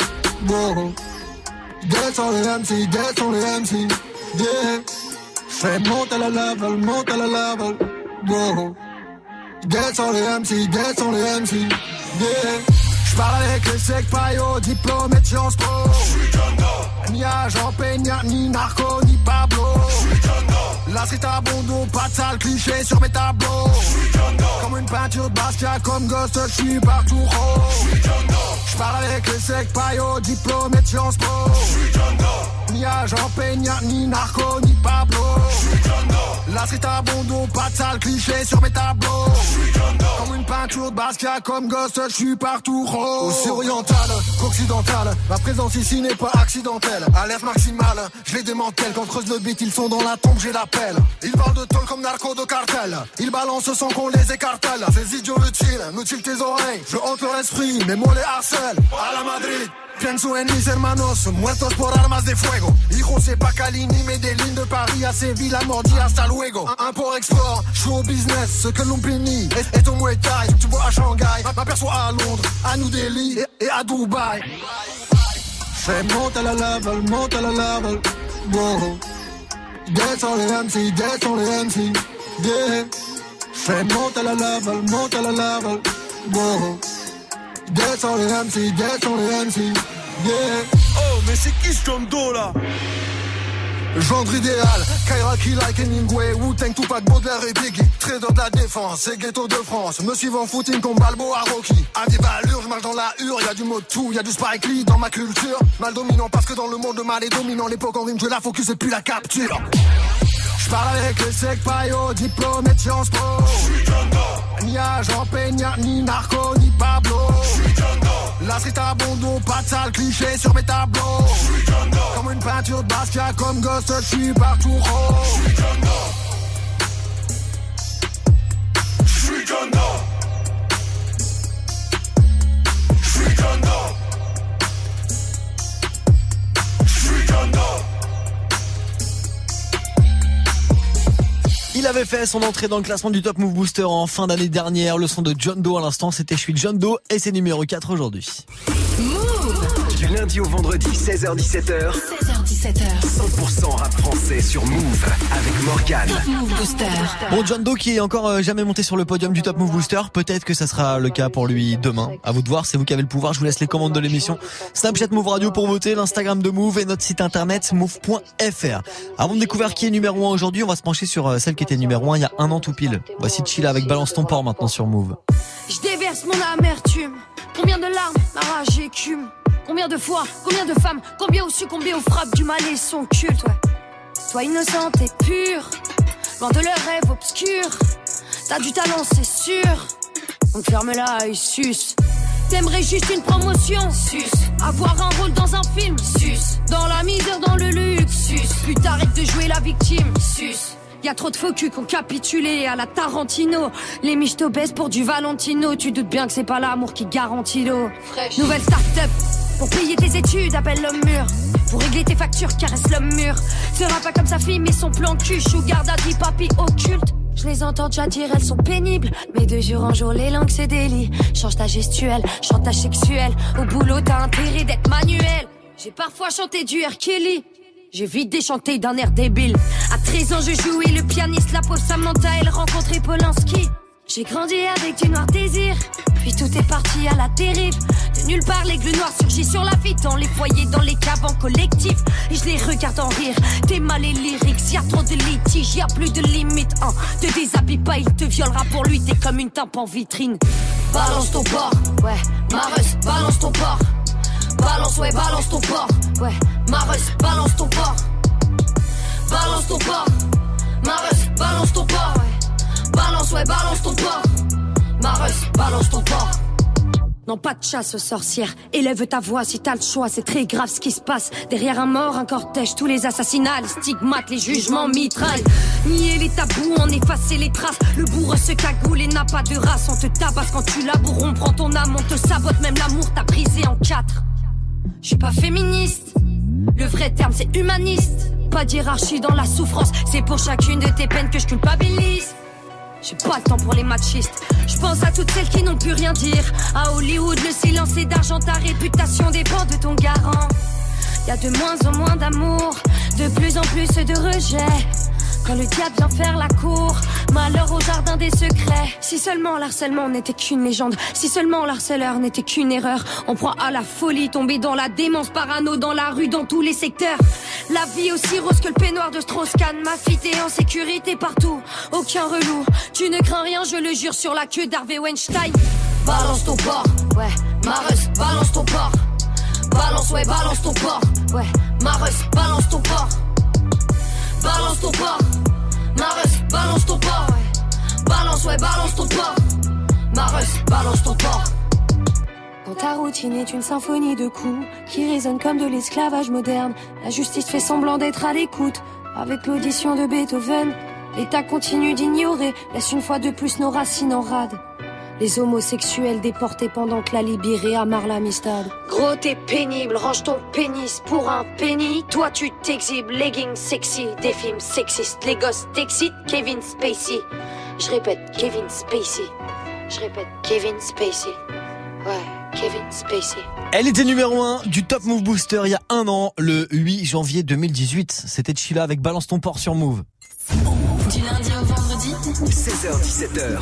Wow. Sur les MC, sur les MC. Yeah. Fais monte à la level, monte à la level. Wow. Sur les MC, sur les MC. Yeah. J'parle avec les sec paillot, diplômé de Sciences Po. J'suis John Doe. Ni agent Peña, ni narco, ni Pablo. J'suis John Doe. La street à bon pas de sale cliché sur mes tableaux. J'suis John Doe. Comme une peinture de Basquiat, comme Ghost, j'suis partout rose. J'suis John Doe. J'parle avec les sec paillot, diplômé de Sciences Po. J'suis John Doe. Ni agent Peña, ni narco, ni Pablo. J'suis John Doe. La street à bon dos, pas de sale cliché sur mes tableaux. J'suis John Doe. Comme une peinture de Basquiat, comme Ghost, j'suis partout rose. Aussi orientale qu'occidentale, ma présence ici n'est pas accidentelle. Alerte maximale, je les démantèle. Quand creuse le beat, ils sont dans la tombe, j'ai l'appel. Ils parlent de tôle comme narco de cartel. Ils balancent sans qu'on les écartèle. Ces idiots utiles, mutilent tes oreilles. Je hante leur esprit, mes mots les harcèlent. À la Madrid. Pienso en mis hermanos, muertos por armas de fuego. Hijo, c'est pas Calini, mais des lignes de Paris à Séville, à Mordi, hasta luego. Un- Import-export, je suis au business, ce que l'on punit est, est au Muay Thai. Tu vois à Shanghai, m'aperçois à Londres, à New Delhi et, et à Dubaï. Fais monte à la level, monte à la level. Wow. Sur les MC, sur les MC. Yeah. Fais monter la level, monter la level. Wow. Sur les MC, sur les MC. Yeah. Oh, mais c'est qui ce John Doe là? Gendre idéal, Kairaki like Hemingway, Wu-Tang, Tupac, Baudelaire et Biggie. Trader de la défense, c'est ghetto de France. Me suivant footing comme Balbo à Rocky. À des valeurs, je marche dans la hure, y a du mot tout, y a du Spike Lee dans ma culture. Mal dominant parce que dans le monde le mal est dominant. L'époque en rime, je la focus et puis la capture je parle avec les secs paillots, diplômé de Sciences Po. J'suis Doe. Ni agent Peña, ni narco, ni Pablo. J'suis Doe. La street à bon dos, pas de sale cliché sur mes tableaux. J'suis Doe. Comme une peinture de Bastia, comme Ghost, j'suis partout rose. J'suis Doe. J'suis Doe. J'suis John Il avait fait son entrée dans le classement du Top Move Booster en fin d'année dernière. Le son de John Doe à l'instant, c'était Je suis John Doe et c'est numéro 4 aujourd'hui. Du lundi au vendredi, 16h17h. 16h17h. 100% rap français sur Move avec Morgane. Top Move Booster. Bon, John Doe qui est encore euh, jamais monté sur le podium du Top Move Booster. Peut-être que ça sera le cas pour lui demain. À vous de voir, c'est vous qui avez le pouvoir. Je vous laisse les commandes de l'émission. Snapchat Move Radio pour voter, l'Instagram de Move et notre site internet move.fr. Avant de découvrir qui est numéro 1 aujourd'hui, on va se pencher sur euh, celle qui était numéro 1 il y a un an tout pile. Voici Chilla avec Balance ton port maintenant sur Move. Je déverse mon amertume. Combien de larmes, ma rage écume. Combien de fois, combien de femmes, combien ont succombé aux frappes du mal et son culte, ouais. Toi innocente et pure, loin de leurs rêves obscurs. T'as du talent, c'est sûr. Donc ferme-la et suce. T'aimerais juste une promotion, sus. Avoir un rôle dans un film, sus. Dans la misère, dans le luxe, sus. Puis t'arrêtes de jouer la victime, sus. Y a trop de faux culs qui ont capitulé à la Tarantino. Les miches t'obèsent pour du Valentino. Tu doutes bien que c'est pas l'amour qui garantit l'eau. Nouvelle start-up. Pour payer tes études, appelle l'homme mûr. Pour régler tes factures, caresse l'homme mûr. Sera pas comme sa fille, mais son plan cul. Sugar daddy, papi occulte. Je les entends déjà dire, elles sont pénibles. Mais de jour en jour, les langues, c'est délit. Change ta gestuelle, chantage sexuel. Au boulot, t'as intérêt d'être manuel. J'ai parfois chanté du R. Kelly. J'ai vite déchanté d'un air débile. À 13 ans, je jouais le pianiste, la pauvre Samantha, elle rencontrait Polanski. J'ai grandi avec du noir désir, tout est parti à la dérive. De nulle part, l'aigle noir surgit sur la vie, dans les foyers, dans les caves en collectif. Et je les regarde en rire, t'es mal et lyrics, y a trop de litiges, y a plus de limite. Hein. Te déshabille pas, il te violera pour lui, t'es comme une timpe en vitrine. Balance ton porc, ouais, Mareuse, balance ton porc. Balance, ouais, balance ton porc, ouais, Mareuse, balance ton porc. Balance ton porc, Mareuse, balance ton porc, ouais. Balance, ouais, balance ton porc. Balance ton porc. Non, pas de chasse aux sorcières. Élève ta voix si t'as le choix. C'est très grave ce qui se passe. Derrière un mort, un cortège, tous les assassinats, les stigmates, les jugements mitraillent. Nier les tabous, en effacer les traces. Le bourreau se cagoule et n'a pas de race. On te tabasse quand tu laboures, on prend ton âme, on te sabote. Même l'amour t'a brisé en quatre. Je suis pas féministe. Le vrai terme, c'est humaniste. Pas d'hierarchie dans la souffrance. C'est pour chacune de tes peines que je culpabilise. J'ai pas le temps pour les machistes. Je pense à toutes celles qui n'ont plus rien dire. À Hollywood, le silence est d'argent, ta réputation dépend de ton garant. Y a de moins en moins d'amour, de plus en plus de rejet. Le diable vient faire la cour, malheur au jardin des secrets. Si seulement l'harcèlement n'était qu'une légende, si seulement l'harceleur n'était qu'une erreur, on prend à la folie, tomber dans la démence, parano dans la rue, dans tous les secteurs. La vie aussi rose que le peignoir de Strauss-Kahn, ma fille en sécurité partout, aucun relou. Tu ne crains rien, je le jure sur la queue d'Harvey Weinstein. Balance ton porc, ouais, Mareuse, balance ton porc. Balance, ouais, balance ton porc, ouais, Mareuse, balance ton porc. Balance ton porc, Mareuse, balance ton porc. Balance, ouais, balance ton porc. Mareuse, balance ton porc. Quand ta routine est une symphonie de coups qui résonne comme de l'esclavage moderne, la justice fait semblant d'être à l'écoute. Avec l'audition de Beethoven, l'État continue d'ignorer, laisse une fois de plus nos racines en rade. Les homosexuels déportés pendant que la Libérée amarre l'amistad. Gros, t'es pénible, range ton pénis pour un penny. Toi, tu t'exhibes, leggings sexy, des films sexistes. Les gosses t'excitent, Kevin Spacey. Je répète, Kevin Spacey. Je répète, Kevin Spacey. Ouais, Kevin Spacey. Elle était numéro 1 du Top Move Booster il y a un an, le 8 janvier 2018. C'était Chila avec Balance ton port sur Move. Du lundi au vendredi 16h17h.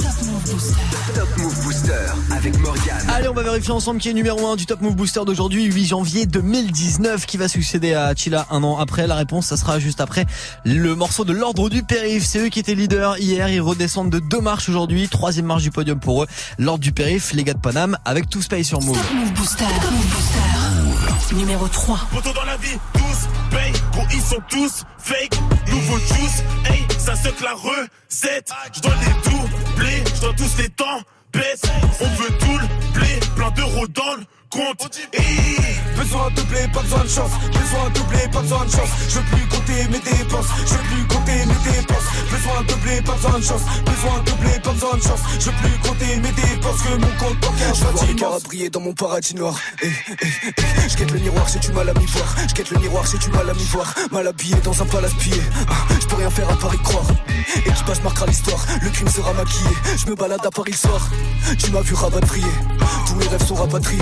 Top Move Booster avec Morgan. Allez, on va vérifier ensemble qui est numéro 1 du Top Move Booster d'aujourd'hui, 8 janvier 2019, qui va succéder à Chila un an après. La réponse, ça sera juste après le morceau de l'ordre du périph. C'est eux qui étaient leaders hier. Ils redescendent de deux marches aujourd'hui. Troisième marche du podium pour eux. L'ordre du périph, les gars de Paname, avec tout Space sur Move. Top Move Booster. Top Move Booster. Numéro 3. Poto dans la vie, tous paye, gros ils sont tous fake. Nouveau juice, hey, ça se la recette. Je dois les doubler, je dois tous les temps baisse. On veut tout le blé, plein d'euros dans le compte. Besoin de doubler, pas besoin de chance. Besoin de doubler, pas besoin de chance. Je veux plus compter mes dépenses. Je veux plus compter mes dépenses. Besoin de doubler, pas besoin de chance. Besoin de doubler, pas besoin de chance. Je veux plus compter mes dépenses. Que mon compte bancaire Je soit vois les immense. caras briller dans mon paradis noir. Eh, eh, eh. Je guette le miroir, c'est du mal à m'y voir. Je guette le miroir, c'est du mal à m'y voir. Mal habillé dans un palace pillé. Ah, Je peux rien faire à part y croire. Équipage marquera l'histoire, le crime sera maquillé. Je me balade à Paris le soir. Tu m'as vu rapatrier. Tous mes rêves sont rapatriés.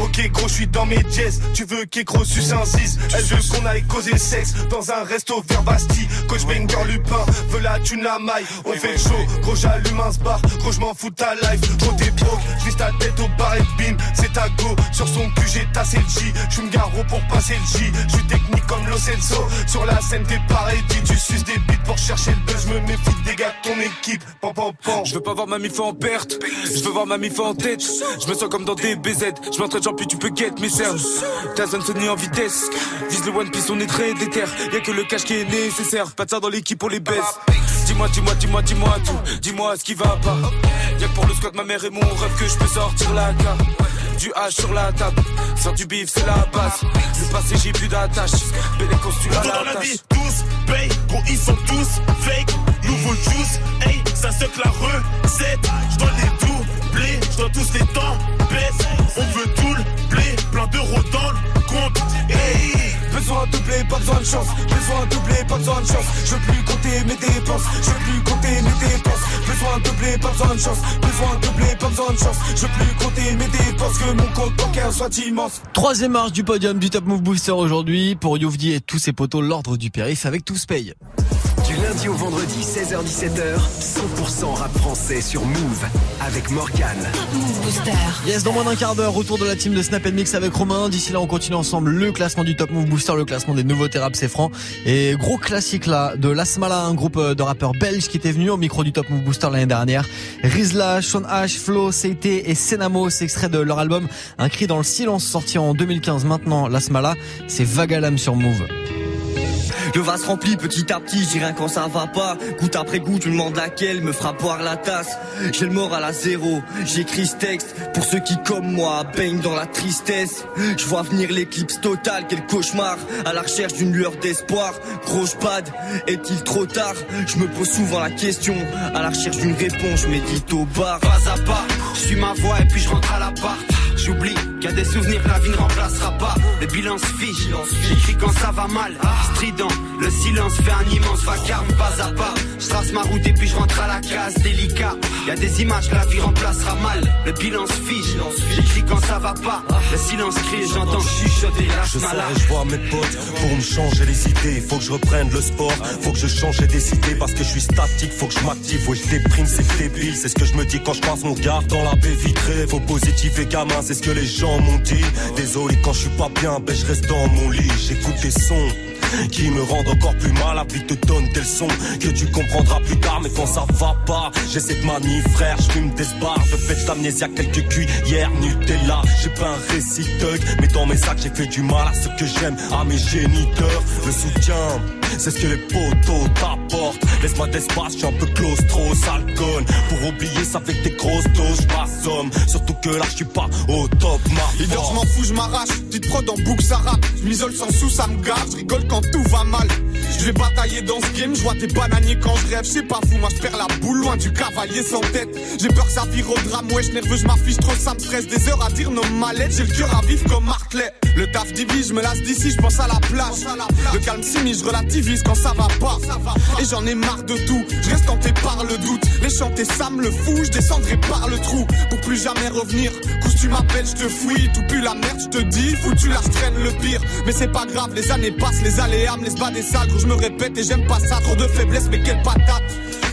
Ok gros je suis dans mes jazz Tu veux qu'écro suce un 6 Elle veut qu'on aille causer sexe Dans un resto vers Bastille. Coach Banger Lupin Veut la thune la maille. On fait show Gros j'allume un bar Gros je m'en fous ta life. Gros t'es broke. J'vise ta tête au bar et bim C'est ta go. Sur son cul j'ai tassé le J. J'suis me garo pour passer le J. J'suis technique comme Lo Celso. Sur la scène t'es pareil dit Tu suces des bites pour chercher le buzz. Je me méfie des gars de ton équipe. Pam pam pam Je veux pas voir ma mif en perte, je veux voir ma mif en tête. Je me sens comme dans des BZ, je m'entraîne puis tu peux get mes cernes. Ta zone Sony en vitesse, vise le One Piece, on est très déter. Y'a que le cash qui est nécessaire, pas de ça dans l'équipe, on les baisse. Dis-moi, dis-moi, dis-moi, dis-moi tout, dis-moi ce qui va pas. Y'a que pour le squat, ma mère et mon rêve que je peux sortir la carte. Du H sur la table, faire du bif c'est la base. Le passé j'ai plus d'attache, Bénécos tu l'as Tout dans la la vie, tous paye, gros ils sont tous fake. Nouveau juice, hey, ça se la recette. Je dois les dois tous les temps baisse. On veut tout le blé, plein d'euros dans le compte. Hey. Besoin de doubler, pas besoin de chance. Besoin de doubler, pas besoin de chance. Je veux plus compter mes dépenses. Je veux plus compter mes dépenses. Besoin de doubler, pas besoin de chance. Besoin de doubler, pas besoin de chance. Je veux plus compter mes dépenses. Que mon compte bancaire soit immense. Troisième marche du podium du Top Move Booster aujourd'hui pour Youvdi et tous ses potos l'ordre du périph avec tous paye. Lundi au vendredi, 16h17h, 100% rap français sur Move avec Morgan. Move Booster. Yes, dans moins d'un quart d'heure, retour de la team de Snap Mix avec Romain. D'ici là, on continue ensemble le classement du Top Move Booster, le classement des nouveautés rap, c'est franc. Et gros classique là, de Lasmala, un groupe de rappeurs belges qui était venu au micro du Top Move Booster l'année dernière. Rizla, Sean H, Flo, CT et Senamo, c'est extrait de leur album Un cri dans le silence sorti en 2015. Maintenant, Lasmala, c'est Vagalam sur Move. Le vase rempli petit à petit, j'ai rien quand ça va pas. Goutte après goutte, je me demande laquelle me fera boire la tasse. J'ai le mort à la zéro, j'écris ce texte pour ceux qui comme moi baignent dans la tristesse. Je vois venir l'éclipse totale, quel cauchemar, à la recherche d'une lueur d'espoir. Gros pad, est-il trop tard? Je me pose souvent la question, à la recherche d'une réponse, je médite au bar. Pas à pas, je suis ma voix et puis je rentre à l'appart. J'oublie qu'il y a des souvenirs que la vie ne remplacera pas. Le bilan se fiche, j'écris quand ça va mal. Strident, le silence fait un immense vacarme, pas à pas. Je trace ma route et puis je rentre à la case, délicat. Il y a des images que la vie remplacera mal. Le bilan se fiche, j'écris quand ça va pas. Le silence crie, j'entends chuchoter Je sors et je vois mes potes pour me changer les idées. Faut que je reprenne le sport, faut que je change des idées parce que je suis statique. Faut que je m'active, ouais, je déprime, c'est débile. C'est ce que je me dis quand je passe mon regard dans la baie vitrée. Faut positif et gamin, c'est ce que les gens m'ont dit. Désolé quand je suis pas bien, ben je reste dans mon lit. J'écoute des sons qui me rendent encore plus mal. La vie te donne des leçons que tu comprendras plus tard. Mais quand ça va pas, j'ai cette manie, frère. Je fume des bars, de fête d'amnésia, quelques cuillères Nutella. J'ai pas un récit thug, mais dans mes sacs, j'ai fait du mal à ce que j'aime, à mes géniteurs. Le soutien, c'est ce que les potos t'apportent. Laisse-moi d'espace, je suis un peu claustro, sale conne. Pour oublier, ça fait que des grosses doses, j'm'assomme. Surtout que là, je suis pas au top, ma Leader, je m'en fous, je m'arrache. Petite prod en boucle, ça rappe. Je m'isole sans sous, ça me garde. Je rigole quand tout va mal. Je vais batailler dans ce game, je vois tes bananiers quand je rêve. Je sais pas fou, moi je perds la boule loin du cavalier sans tête. J'ai peur que ça vire au drame, wesh nerveux, je m'affiche trop, ça me stresse. Des heures à dire nos mallettes, j'ai le cœur à vivre comme Martelet. Le taf divise, je me lasse d'ici, je pense à la plage. Le calme s'immisce, je quand ça va pas. Et j'en ai marre de tout, je reste tenté par le doute. Les chanter, ça me le fout, je descendrai par le trou pour plus jamais revenir. Cous tu m'appelles, je te fouille, tout pue la merde, je te dis, foutu là, je traîne le pire. Mais c'est pas grave, les années passent, les aléas me laissent bas des salles, je me répète et j'aime pas ça, trop de faiblesse, mais quelle patate.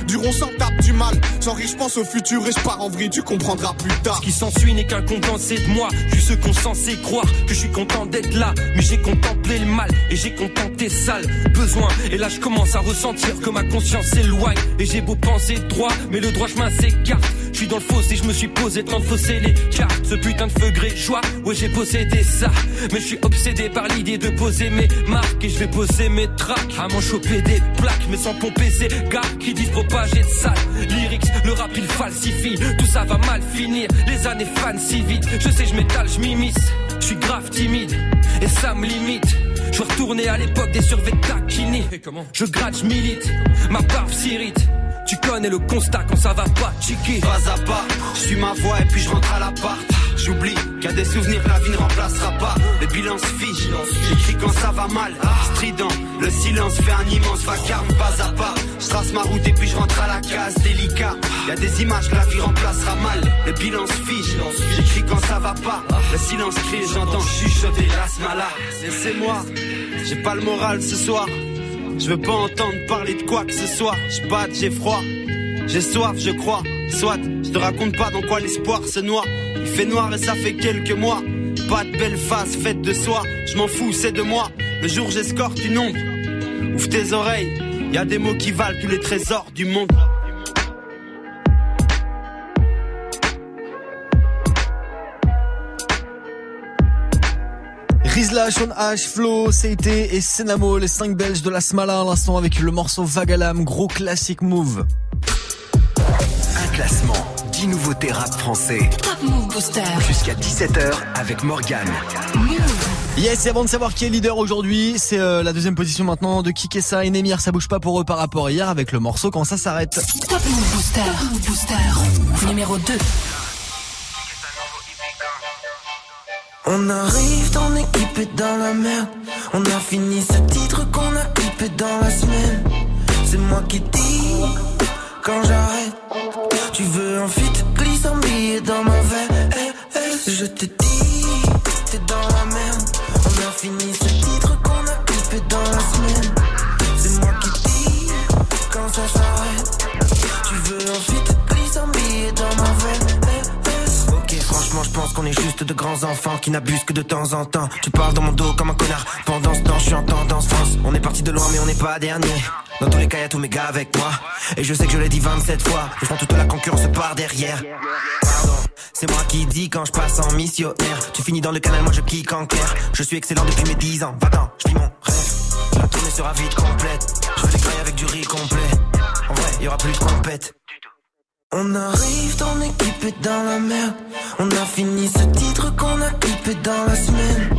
Du rond sans tape du mal. J'en je pense au futur et je en vrille, tu comprendras plus tard. Ce qui s'ensuit n'est qu'un condensé de moi. Je ce qu'on censé croire que je suis content d'être là. Mais j'ai contemplé le mal et j'ai contenté sale besoin. Et là je commence à ressentir que ma conscience s'éloigne. Et j'ai beau penser droit, mais le droit chemin s'écarte. Je suis dans le fossé, je me suis posé, train de fausser les cartes. Ce putain de feu gré joie, ouais j'ai possédé ça. Mais je suis obsédé par l'idée de poser mes marques. Et je vais poser mes tracks à m'en choper des plaques. Mais sans pomper ces gars qui disent propager de sale. Lyrics, le rap il falsifie. Tout ça va mal finir, les années fan si vite. Je sais, je m'étale, je m'immisce. Je suis grave timide et ça me limite. Je retourner à l'époque des survêtements taquini. Je gratte, je milite, ma barbe s'irrite. Tu connais le constat quand ça va pas, chiqui. Pas à pas, je suis ma voix et puis je rentre à l'appart. J'oublie qu'il y a des souvenirs la vie ne remplacera pas. Le bilan se fiche, j'écris quand ça va mal. Strident, le silence fait un immense vacarme, pas à pas. Je trace ma route et puis je rentre à la case, délicat. Y a des images que la vie remplacera mal. Le bilan se fiche, j'écris quand ça va pas. Le silence crie, j'entends chuchoter l'asmala. Laissez-moi, j'ai pas le moral ce soir. Je veux pas entendre parler de quoi que ce soit. Je batte, j'ai froid. J'ai soif, je crois. Soit, je te raconte pas dans quoi l'espoir se noie. Il fait noir et ça fait quelques mois. Pas de belle face faite de soi. Je m'en fous, c'est de moi. Le jour j'escorte une ombre. Ouvre tes oreilles. Y a des mots qui valent tous les trésors du monde. Rizla, Sean H, Flo, CT et Senamo, les 5 Belges de la Smala à l'instant avec le morceau Vagalam, gros classique move. Un classement, 10 nouveautés rap français. Top Move Booster. Jusqu'à 17h avec Morgane. Yes, et avant de savoir qui est leader aujourd'hui, c'est euh, la deuxième position maintenant de Kikessa et Nemir. Ça bouge pas pour eux par rapport à hier avec le morceau quand ça s'arrête. Top Move Booster. Top Move Booster. Numéro 2. On arrive ton équipe est dans la merde. On a fini ce titre qu'on a clippé dans la semaine. C'est moi qui dis quand j'arrête. Tu veux un fit, glisse un billet dans ma veine. Eh, eh, je te dis, pense qu'on est juste de grands enfants qui n'abusent que de temps en temps. Tu parles dans mon dos comme un connard. Pendant ce temps, je suis en tendance France. On est parti de loin, mais on n'est pas dernier. Dans tous les cas, y a tous mes gars avec moi. Et je sais que je l'ai dit 27 fois. Je prends toute la concurrence par derrière. C'est moi qui dis quand je passe en missionnaire. Tu finis dans le canal, moi je kick en clair. Je suis excellent depuis mes 10 ans. Va-t'en, je vis mon rêve. La tournée sera vite complète. Je des grailles avec du riz complet. En vrai, y aura plus de compète. On arrive, ton équipe est dans la merde. On a fini ce titre qu'on a clippé dans la semaine.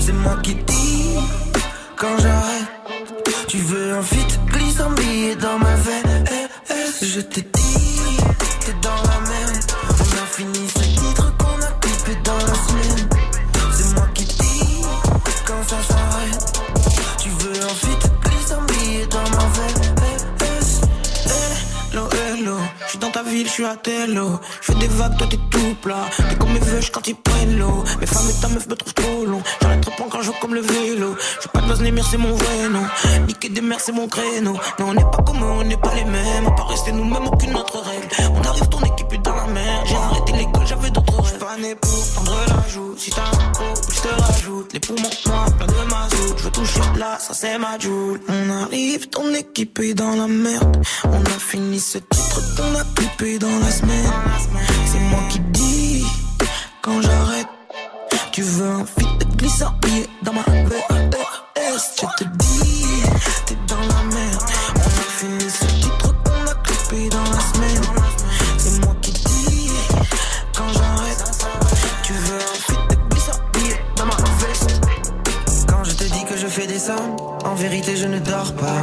C'est moi qui dis quand j'arrête. Tu veux un fit, glisse un billet dans ma veine. Eh, eh, je te dis, t'es dans la merde. On a fini ce je suis à Tello. Je fais des vagues, toi t'es tout plat. T'es comme mes veuches quand ils prennent l'eau. Mes femmes et ta meuf me trouvent trop long. J'arrête trop quand je comme le vélo. Je pas de base Némir, c'est mon vrai nom. Niquer des mers, c'est mon créneau. Non, on n'est pas comme eux, on n'est pas les mêmes. On pas rester nous-mêmes, aucune autre règle. On arrive, ton équipe est dans la mer. J'ai arrêté l'école, j'avais d'autres rêves. Pas né pour tendre la joue. Si t'as un gros, je te rajoute. Les poumons noirs, plein de mazout. Toucher là, ça c'est ma joule. On arrive, ton équipe est dans la merde. On a fini ce titre qu'on a clippé dans la semaine. C'est moi qui dis quand j'arrête. Tu veux un fit de glissant dans ma dis, en vérité je ne dors pas.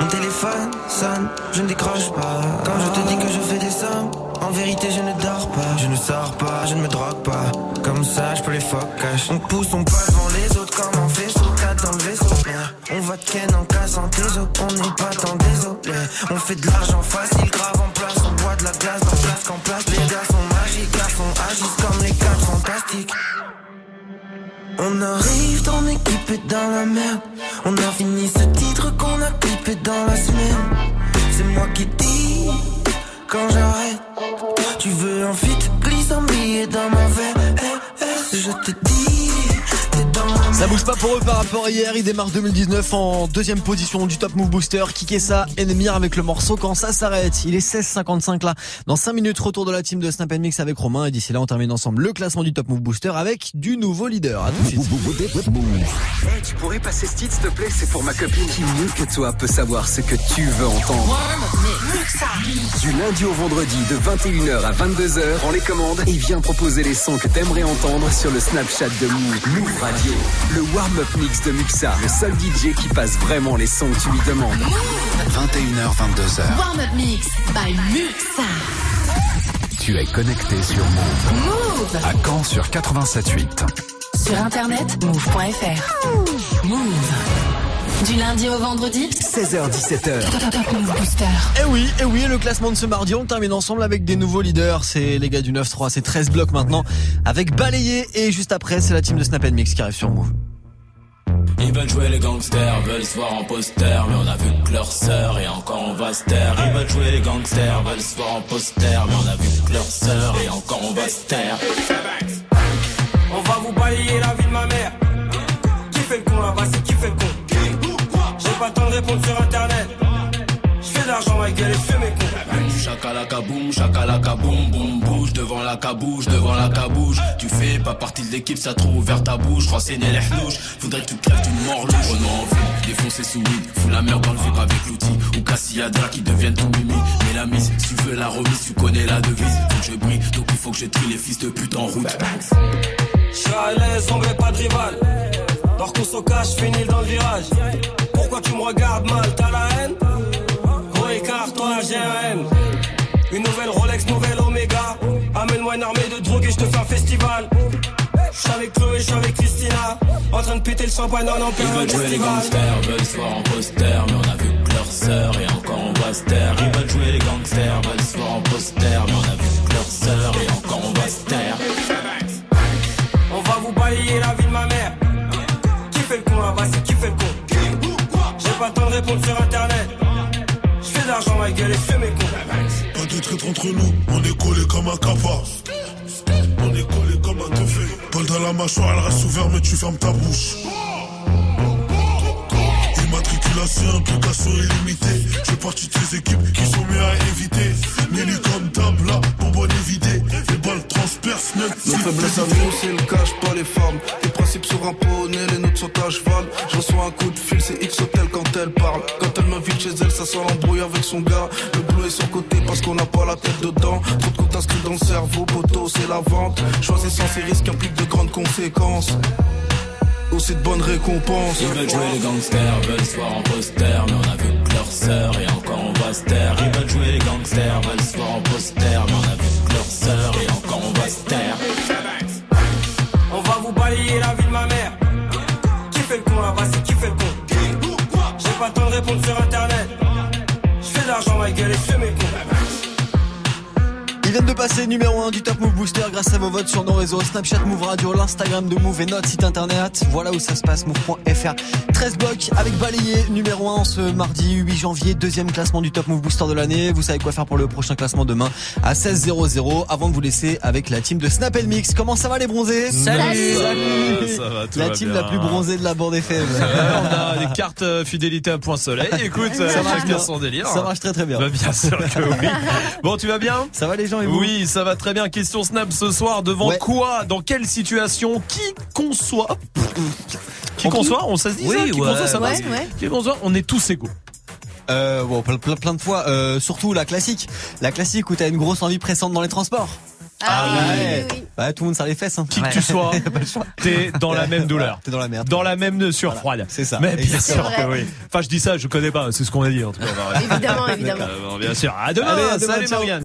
Mon téléphone sonne, je ne décroche pas. Quand je te dis que je fais des sommes, en vérité je ne dors pas. Je ne sors pas, je ne me drogue pas. Comme ça, je peux les focus. On pousse, on passe devant les autres comme un vaisseau, quatre dans le vaisseau. On va ken en cassant tes os, on n'est pas tant désolé. On fait de l'argent facile, grave en place, on boit de la glace dans place qu'en place. Les gars sont magiques, garçons agissent comme les quatre fantastiques. On arrive, ton équipe est dans la merde. On a fini ce titre qu'on a clippé dans la semaine. C'est moi qui dis quand j'arrête. Tu veux un fit, glisse un billet dans mon verre. Eh, eh, je te dis, dans Ça bouge pas pour eux par rapport à hier. Ils démarrent 2019 en deuxième position du Top Move Booster. Kikessa et Nemir avec le morceau quand ça s'arrête. Il est 16,55 là. Dans 5 minutes, retour de la team de Snap Mix avec Romain. Et d'ici là, on termine ensemble le classement du Top Move Booster avec du nouveau leader. À tout. Hey, tu pourrais passer ce titre, s'il te plaît? C'est pour ma copine qui, mieux que toi, peut savoir ce que tu veux entendre? Du lundi au vendredi, de 21h à 22h, on les commandes et viens proposer les sons que t'aimerais entendre sur le Snapchat de Move. Move Radio. Le warm-up mix de Muxa, le seul DJ qui passe vraiment les sons que tu lui demandes. 21h, 22h. Warm-up mix by Muxa. Tu es connecté sur Move. Move. À Caen sur 87.8. Sur internet, move.fr. Move. Du lundi au vendredi, 16h-17h. Top Move Booster. Et oui, et oui, le classement de ce mardi, on termine ensemble avec des nouveaux leaders. C'est les gars du 9-3, c'est 13 blocs maintenant avec Balayé. Et juste après, c'est la team de Snap Mix qui arrive sur Move. Ils veulent jouer les gangsters, veulent se voir en poster, mais on a vu que leur sœur et encore on va se taire. Ils veulent jouer les gangsters, veulent se voir en poster, mais on a vu que leur sœur et encore on va se taire. On va vous balayer la vie de ma mère. Qui fait le con là-bas, c'est qui fait le con? Pas le temps de répondre sur internet. Je fais de l'argent, ma gueule, et je fais mes cons. Chakalaka boum, chakalaka boum, boum, bouge devant la cabouche, devant la cabouche. Tu fais pas partie de l'équipe, ça trop ouvert ta bouche. Renseigner les hnouches, faudrait que tu crèves d'une mort louche. Oh non, envie, défoncer sous weed, fous la merde dans le vip avec l'outil. Ou Cassiadra qui deviennent ton mimi. Mais la mise, si tu veux la remise, tu connais la devise. Faut que je brille, donc il faut que je trie les fils de pute en route. Je suis à l'aise, on veut pas de rival. Dors qu'on se cache, finis dans le virage. Pourquoi tu me regardes mal, t'as la haine? Gros écart, toi j'ai un M. Une nouvelle Rolex, nouvelle Omega. Amène-moi une armée de drogue et je te fais un festival. Je suis avec Chloé, je suis avec Christina. En train de péter le champagne en en Ils veulent jouer les gangsters, veulent se voir en poster, mais on a vu que leur sœur et encore on va se taire. Ils veulent jouer les gangsters, veulent se voir en poster, mais on a vu que leur sœur et encore on va se taire. On va vous balayer la vie de ma mère. Qui fait le con là-bas, c'est qui fait le con? Pas le temps de répondre sur internet. Je fais de l'argent, ma gueule, et je fais mes cons. Pas de traître entre nous, on est collé comme un capa. On est collé comme un teufé. Paul dans la mâchoire, elle reste ouverte, mais tu fermes ta bouche. Immatriculation, implication illimitée. Je fais partie de ces équipes qui sont mieux à éviter. Nelly comme table, là, bonbonne évidée. Les balles transpercent, net. Nos faiblesses à nous, c'est le cash, pas les femmes. Les principes sont un poney, les nôtres sont à cheval. Je reçois un coup de fil, c'est X Hotel quand elle parle. Quand elle m'invite chez elle, ça sent l'embrouille avec son gars. Le boulot est sur côté parce qu'on n'a pas la tête dedans. Trop de comptes inscrits dans le cerveau, poteau, c'est la vente. Choisissant ces risques implique de grandes conséquences. Aussi de bonnes récompenses. Ils veulent jouer les gangsters, veulent se voir en poster, mais on a vu que leur sœur et encore on va se taire. Ils veulent jouer les gangsters, veulent se voir en poster, mais on a vu que leur sœur et encore on va se taire. Pas le temps de répondre sur internet. Je fais de l'argent, ma gueule, et je fais mes cons. Ils viennent de passer numéro 1 du Top Move Booster grâce à vos votes sur nos réseaux Snapchat Move Radio, l'Instagram de Move et notre site internet. Voilà où ça se passe, move.fr. 13 blocs avec balayé numéro 1 ce mardi 8 janvier, deuxième classement du Top Move Booster de l'année. Vous savez quoi faire pour le prochain classement demain à 16.00 avant de vous laisser avec la team de Snap Mix. Comment ça va les bronzés? Salut. Salut Ça va, tout La va team bien. la plus bronzée de la bande FM. on a des cartes euh, fidélité à point soleil. Écoute, euh, Ça marche chacun bien. son délire. Ça marche très très bien. Bah, bien sûr que oui. Bon, tu vas bien? Ça va les gens? Et vous Oui, ça va très bien. Question Snap ce soir. Devant Ouais. quoi? Dans quelle situation? Qui conçoit? Qui conçoit? On ça se dit Oui, ça Qui ouais. conçoit ça Ouais. Qui conçoit? On est tous égaux. Euh, bon, plein, plein, plein de fois. Euh, surtout la classique. La classique où t'as une grosse envie pressante dans les transports. Ah, oui. ouais. Bah, tout le monde ça les fesses. Hein. Qui que tu sois, t'es dans la même douleur. T'es dans la merde. Dans la même sueur froide. C'est ça. Mais bien sûr que oui. Enfin, je dis ça, je connais pas, c'est ce qu'on a dit en tout cas. Évidemment, évidemment. Euh, bon, bien sûr. À demain, Allez, à demain, salut.